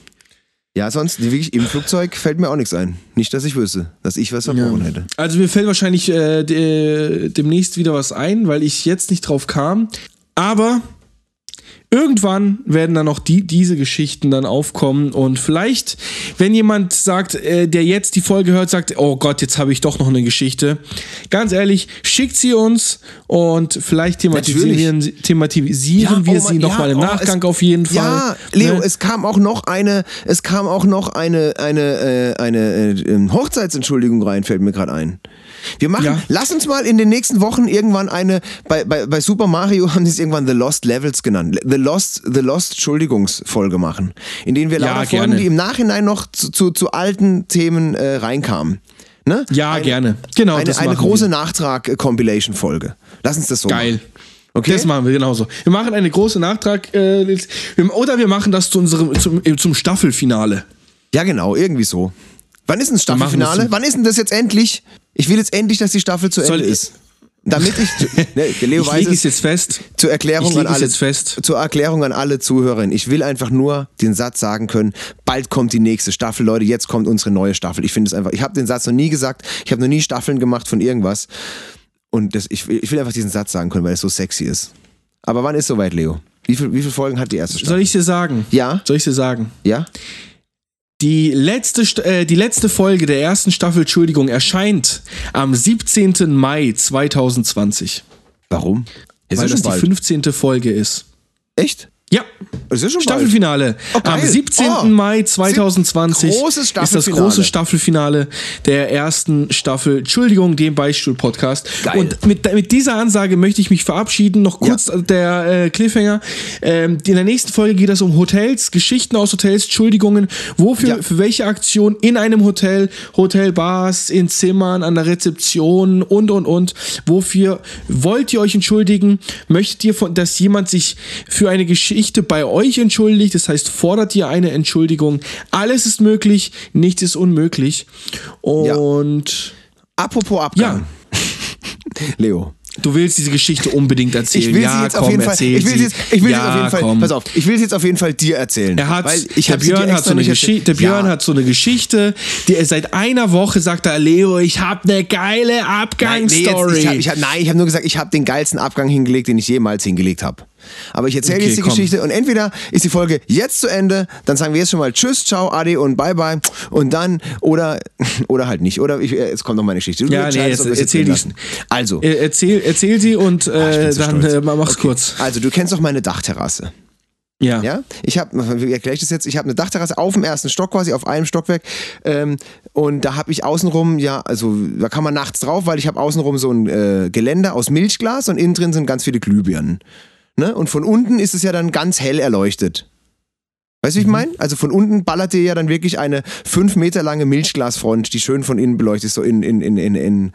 Ja, sonst wirklich im Flugzeug fällt mir auch nichts ein. Nicht, dass ich wüsste, dass ich was verbrochen hätte. Also mir fällt wahrscheinlich äh, de, demnächst wieder was ein, weil ich jetzt nicht drauf kam. Aber irgendwann werden dann auch die, diese Geschichten dann aufkommen und vielleicht, wenn jemand sagt, äh, der jetzt die Folge hört, sagt, oh Gott, jetzt habe ich doch noch eine Geschichte. Ganz ehrlich, schickt sie uns und vielleicht thematisieren, thematisieren wir oh sie nochmal ja, im oh, Nachgang es- auf jeden Fall. Ja, Leo, Ne? es kam auch noch eine, es kam auch noch eine, eine, äh, eine äh, Hochzeitsentschuldigung rein, fällt mir gerade ein. Wir machen, Ja. lass uns mal in den nächsten Wochen irgendwann eine, bei, bei, bei Super Mario (laughs) haben sie es irgendwann The Lost Levels genannt. The Lost, The Lost Entschuldigungsfolge machen. In denen wir Ja, lauter Folgen, die im Nachhinein noch zu, zu, zu alten Themen äh, reinkamen. Ne? Ja, gerne. Genau, Eine, das eine große Nachtrag-Compilation-Folge. Lass uns das so Geil. machen. Okay? Das machen wir genauso. Wir machen eine große Nachtrag äh, oder wir machen das zu unserem zum, äh, zum Staffelfinale. Ja, genau, irgendwie so. Wann ist denn das Staffelfinale? Wann ist denn das jetzt endlich? Ich will jetzt endlich, dass die Staffel zu Soll Ende ich- ist. Damit ich, (laughs) ne, Leo Ich weiß es, jetzt fest. zur Erklärung an alle, zur Erklärung an alle Zuhörerinnen. Ich will einfach nur den Satz sagen können, bald kommt die nächste Staffel, Leute, jetzt kommt unsere neue Staffel. Ich finde es einfach, ich habe den Satz noch nie gesagt, ich habe noch nie Staffeln gemacht von irgendwas. Und das, ich, will- ich will einfach diesen Satz sagen können, weil es so sexy ist. Aber wann ist soweit, Leo? Wie, viel, wie viele Folgen hat die erste Staffel? Soll ich dir sagen? Ja? Soll ich dir sagen? Ja? Die letzte, äh, die letzte Folge der ersten Staffel, Entschuldigung, erscheint am 17. Mai 2020. Warum? Es weil das die bald. 15. Folge ist. Echt? Ja, Es ist schon bald. Staffelfinale. Oh. Am 17. Oh. Mai 2020 Großes ist das große Staffelfinale der ersten Staffel. Entschuldigung, dem Beistuhl-Podcast. Und mit, mit dieser Ansage möchte ich mich verabschieden. Noch kurz der äh, Cliffhanger. Ähm, in der nächsten Folge geht es um Hotels, Geschichten aus Hotels, Entschuldigungen. Wofür, Ja. für welche Aktion in einem Hotel, Hotelbars, in Zimmern, an der Rezeption und, und, und. Wofür wollt ihr euch entschuldigen? Möchtet ihr, von, dass jemand sich für eine Geschichte bei euch entschuldigt? Das heißt, fordert ihr eine Entschuldigung? Alles ist möglich, nichts ist unmöglich. Und Apropos Abgang. (laughs) Leo. du willst diese Geschichte unbedingt erzählen. Ich will ja, sie jetzt komm, auf jeden Fall. erzähl Ich will sie jetzt, ich will ja, auf jeden Fall. komm. Pass auf. Ich will sie jetzt auf jeden Fall dir erzählen. Er hat, weil ich der Björn, hat so, eine Geschichte, der. Björn ja. hat so eine Geschichte, die er seit einer Woche sagt, er, Leo, ich habe eine geile Nein, nee, Abgangsstory. jetzt, ich hab, ich hab, nein, ich habe nur gesagt, ich habe den geilsten Abgang hingelegt, den ich jemals hingelegt habe. Aber ich erzähle Okay, jetzt die komm. Geschichte und entweder ist die Folge jetzt zu Ende, dann sagen wir jetzt schon mal Tschüss, Ciao, Adi und Bye Bye und dann oder (laughs) oder halt nicht. Oder ich, jetzt kommt noch meine Geschichte. Du Ja, nee, jetzt erzähl die. Also, Äh, erzähl, erzähl sie und ich äh, bin so dann stolz. äh, mach's kurz. also du kennst doch meine Dachterrasse. Ja. Ja, ich habe, (laughs) wie erkläre ich das jetzt? Ich habe eine Dachterrasse auf dem ersten Stock quasi, auf einem Stockwerk. Ähm, und da habe ich außenrum, ja, also da kann man nachts drauf, weil ich habe außenrum so ein äh, Geländer aus Milchglas und innen drin sind ganz viele Glühbirnen. Ne? Und von unten ist es ja dann ganz hell erleuchtet. Weißt du, wie ich meine? Also von unten ballert dir ja dann wirklich eine fünf Meter lange Milchglasfront, die schön von innen beleuchtet ist, so in, in, in, in, in,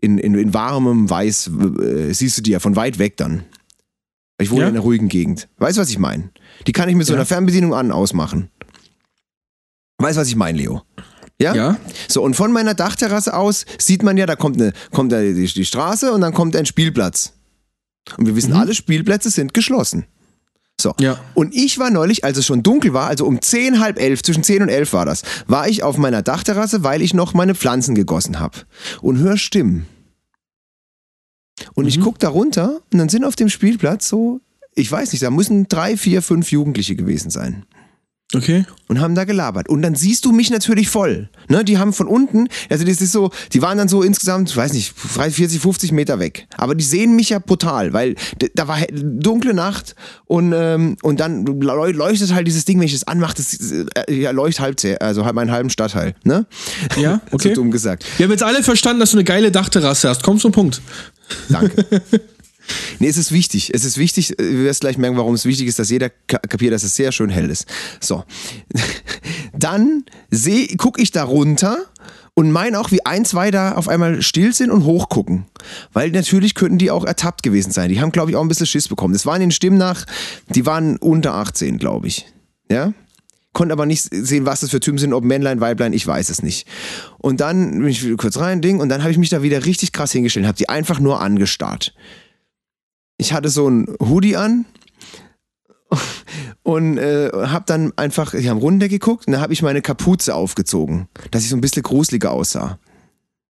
in, in, in warmem Weiß, äh, siehst du die ja von weit weg dann. Ich wohne Ja. in einer ruhigen Gegend. Weißt du, was ich meine? Die kann ich mit so Ja. einer Fernbedienung an und ausmachen. Weißt du, was ich meine, Leo? Ja? Ja. So, und von meiner Dachterrasse aus sieht man ja, da kommt, eine, kommt da die, die Straße und dann kommt ein Spielplatz. Und wir wissen, alle Spielplätze sind geschlossen. So. Ja. Und ich war neulich, als es schon dunkel war, also um 10, halb elf, zwischen 10 und 11 war das, war ich auf meiner Dachterrasse, weil ich noch meine Pflanzen gegossen habe. Und höre Stimmen. Und ich guck da runter und dann sind auf dem Spielplatz so, ich weiß nicht, da müssen drei, vier, fünf Jugendliche gewesen sein Okay. und haben da gelabert. Und dann siehst du mich natürlich voll. Ne? Die haben von unten, also das ist so, die waren dann so insgesamt, ich weiß nicht, 30, 40, 50 Meter weg. Aber die sehen mich ja brutal, weil da war dunkle Nacht und, ähm, und dann leu- leuchtet halt dieses Ding, wenn ich das anmache, das äh, ja, leuchtet halb, sehr- also halt meinen halben Stadtteil. Ne? Ja, (laughs) okay. so dumm gesagt. Wir haben jetzt alle verstanden, dass du eine geile Dachterrasse hast. Komm zum Punkt. Danke. (laughs) Nee, es ist wichtig. Es ist wichtig, äh, du wirst gleich merken, warum es wichtig ist, dass jeder kapiert, dass es sehr schön hell ist. So. (laughs) Dann gucke ich da runter und meine auch, wie ein, zwei da auf einmal still sind und hochgucken. Weil natürlich könnten die auch ertappt gewesen sein. Die haben, glaube ich, auch ein bisschen Schiss bekommen. Das waren den Stimmen nach, die waren unter 18, glaube ich. Ja? Konnte aber nicht sehen, was das für Typen sind, ob Männlein, Weiblein, ich weiß es nicht. Und dann bin ich kurz rein, Ding, und dann habe ich mich da wieder richtig krass hingestellt, habe die einfach nur angestarrt. Ich hatte so ein Hoodie an und äh, habe dann einfach, ich habe runtergeguckt und dann habe ich meine Kapuze aufgezogen, dass ich so ein bisschen gruseliger aussah.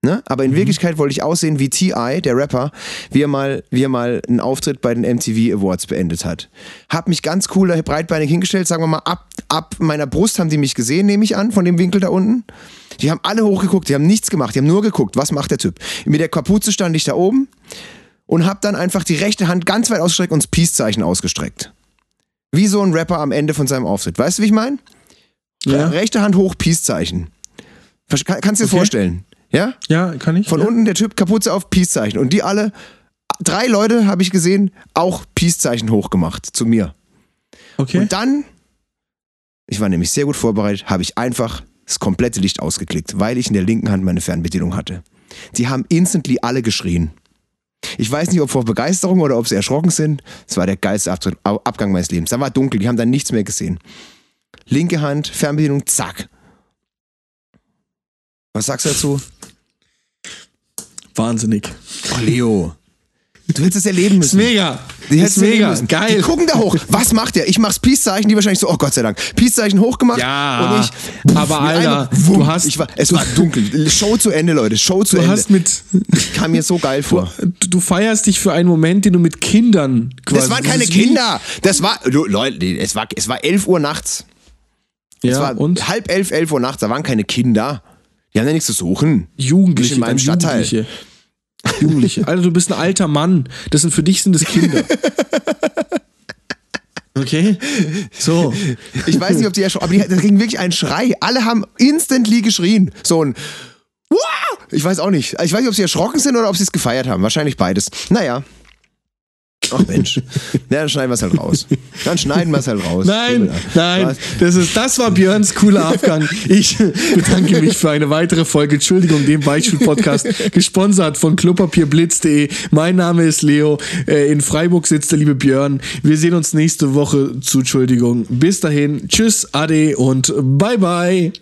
Ne? Aber in mhm. Wirklichkeit wollte ich aussehen wie T.I., der Rapper, wie er, mal, wie er mal einen Auftritt bei den MTV Awards beendet hat. Hab mich ganz cool breitbeinig hingestellt, sagen wir mal, ab, ab meiner Brust haben die mich gesehen, nehme ich an, von dem Winkel da unten. Die haben alle hochgeguckt, die haben nichts gemacht, die haben nur geguckt, was macht der Typ. Mit der Kapuze stand ich da oben und hab dann einfach die rechte Hand ganz weit ausgestreckt und das Peace-Zeichen ausgestreckt. Wie so ein Rapper am Ende von seinem Auftritt. Weißt du, wie ich meine? Ja. Rechte Hand hoch, Peace-Zeichen. Kannst du dir okay. vorstellen? Ja? Ja, kann ich. Von ja. unten der Typ Kapuze auf Peace-Zeichen. Und die alle, drei Leute habe ich gesehen, auch Peace-Zeichen hochgemacht zu mir. Okay. Und dann, ich war nämlich sehr gut vorbereitet, habe ich einfach das komplette Licht ausgeklickt, weil ich in der linken Hand meine Fernbedienung hatte. Die haben instantly alle geschrien. Ich weiß nicht, ob vor Begeisterung oder ob sie erschrocken sind. Es war der geilste Abgang meines Lebens. Da war dunkel, die haben dann nichts mehr gesehen. Linke Hand, Fernbedienung, zack. Was sagst du dazu? Wahnsinnig. Oh, Leo. Du hättest es erleben müssen. Ist mega. Die ist mega. Geil. Die gucken da hoch. Was macht der? Ich mach's Peace-Zeichen, die wahrscheinlich so, oh Gott sei Dank. Peace-Zeichen hochgemacht. Ja. Und ich. Aber Alter, einem, du hast. War, es war dunkel. Show zu Ende, Leute. Show zu du Ende. Hast mit, ich kam mir so geil vor. Du, du, feierst dich für einen Moment, den du mit Kindern quasi. Das waren keine das Kinder. Das war, Leute, es war, es war 11 Uhr nachts. Ja, es war und? halb elf, elf Uhr nachts. Da waren keine Kinder. Die haben ja nichts zu suchen. Jugendliche in meinem Stadtteil. Jugendliche. Jugendliche. (laughs) Alter, du bist ein alter Mann. Das sind für dich sind es Kinder. Okay. So. Ich weiß nicht, ob die erschrocken, aber die, da ging wirklich ein Schrei. Alle haben instantly geschrien. So ein Wow! Ich weiß auch nicht. Ich weiß nicht, ob sie erschrocken sind oder ob sie es gefeiert haben. Wahrscheinlich beides. Naja. Ach Mensch. Ja, dann schneiden wir es halt raus. Dann schneiden wir es halt raus. Nein, nein. Das, ist, das war Björns cooler Abgang. Ich bedanke mich für eine weitere Folge. Entschuldigung, dem Beispiel-Podcast, gesponsert von klopapierblitz.de. Mein Name ist Leo. Äh, in Freiburg sitzt der liebe Björn. Wir sehen uns nächste Woche zu Entschuldigung. Bis dahin. Tschüss, Ade und bye bye.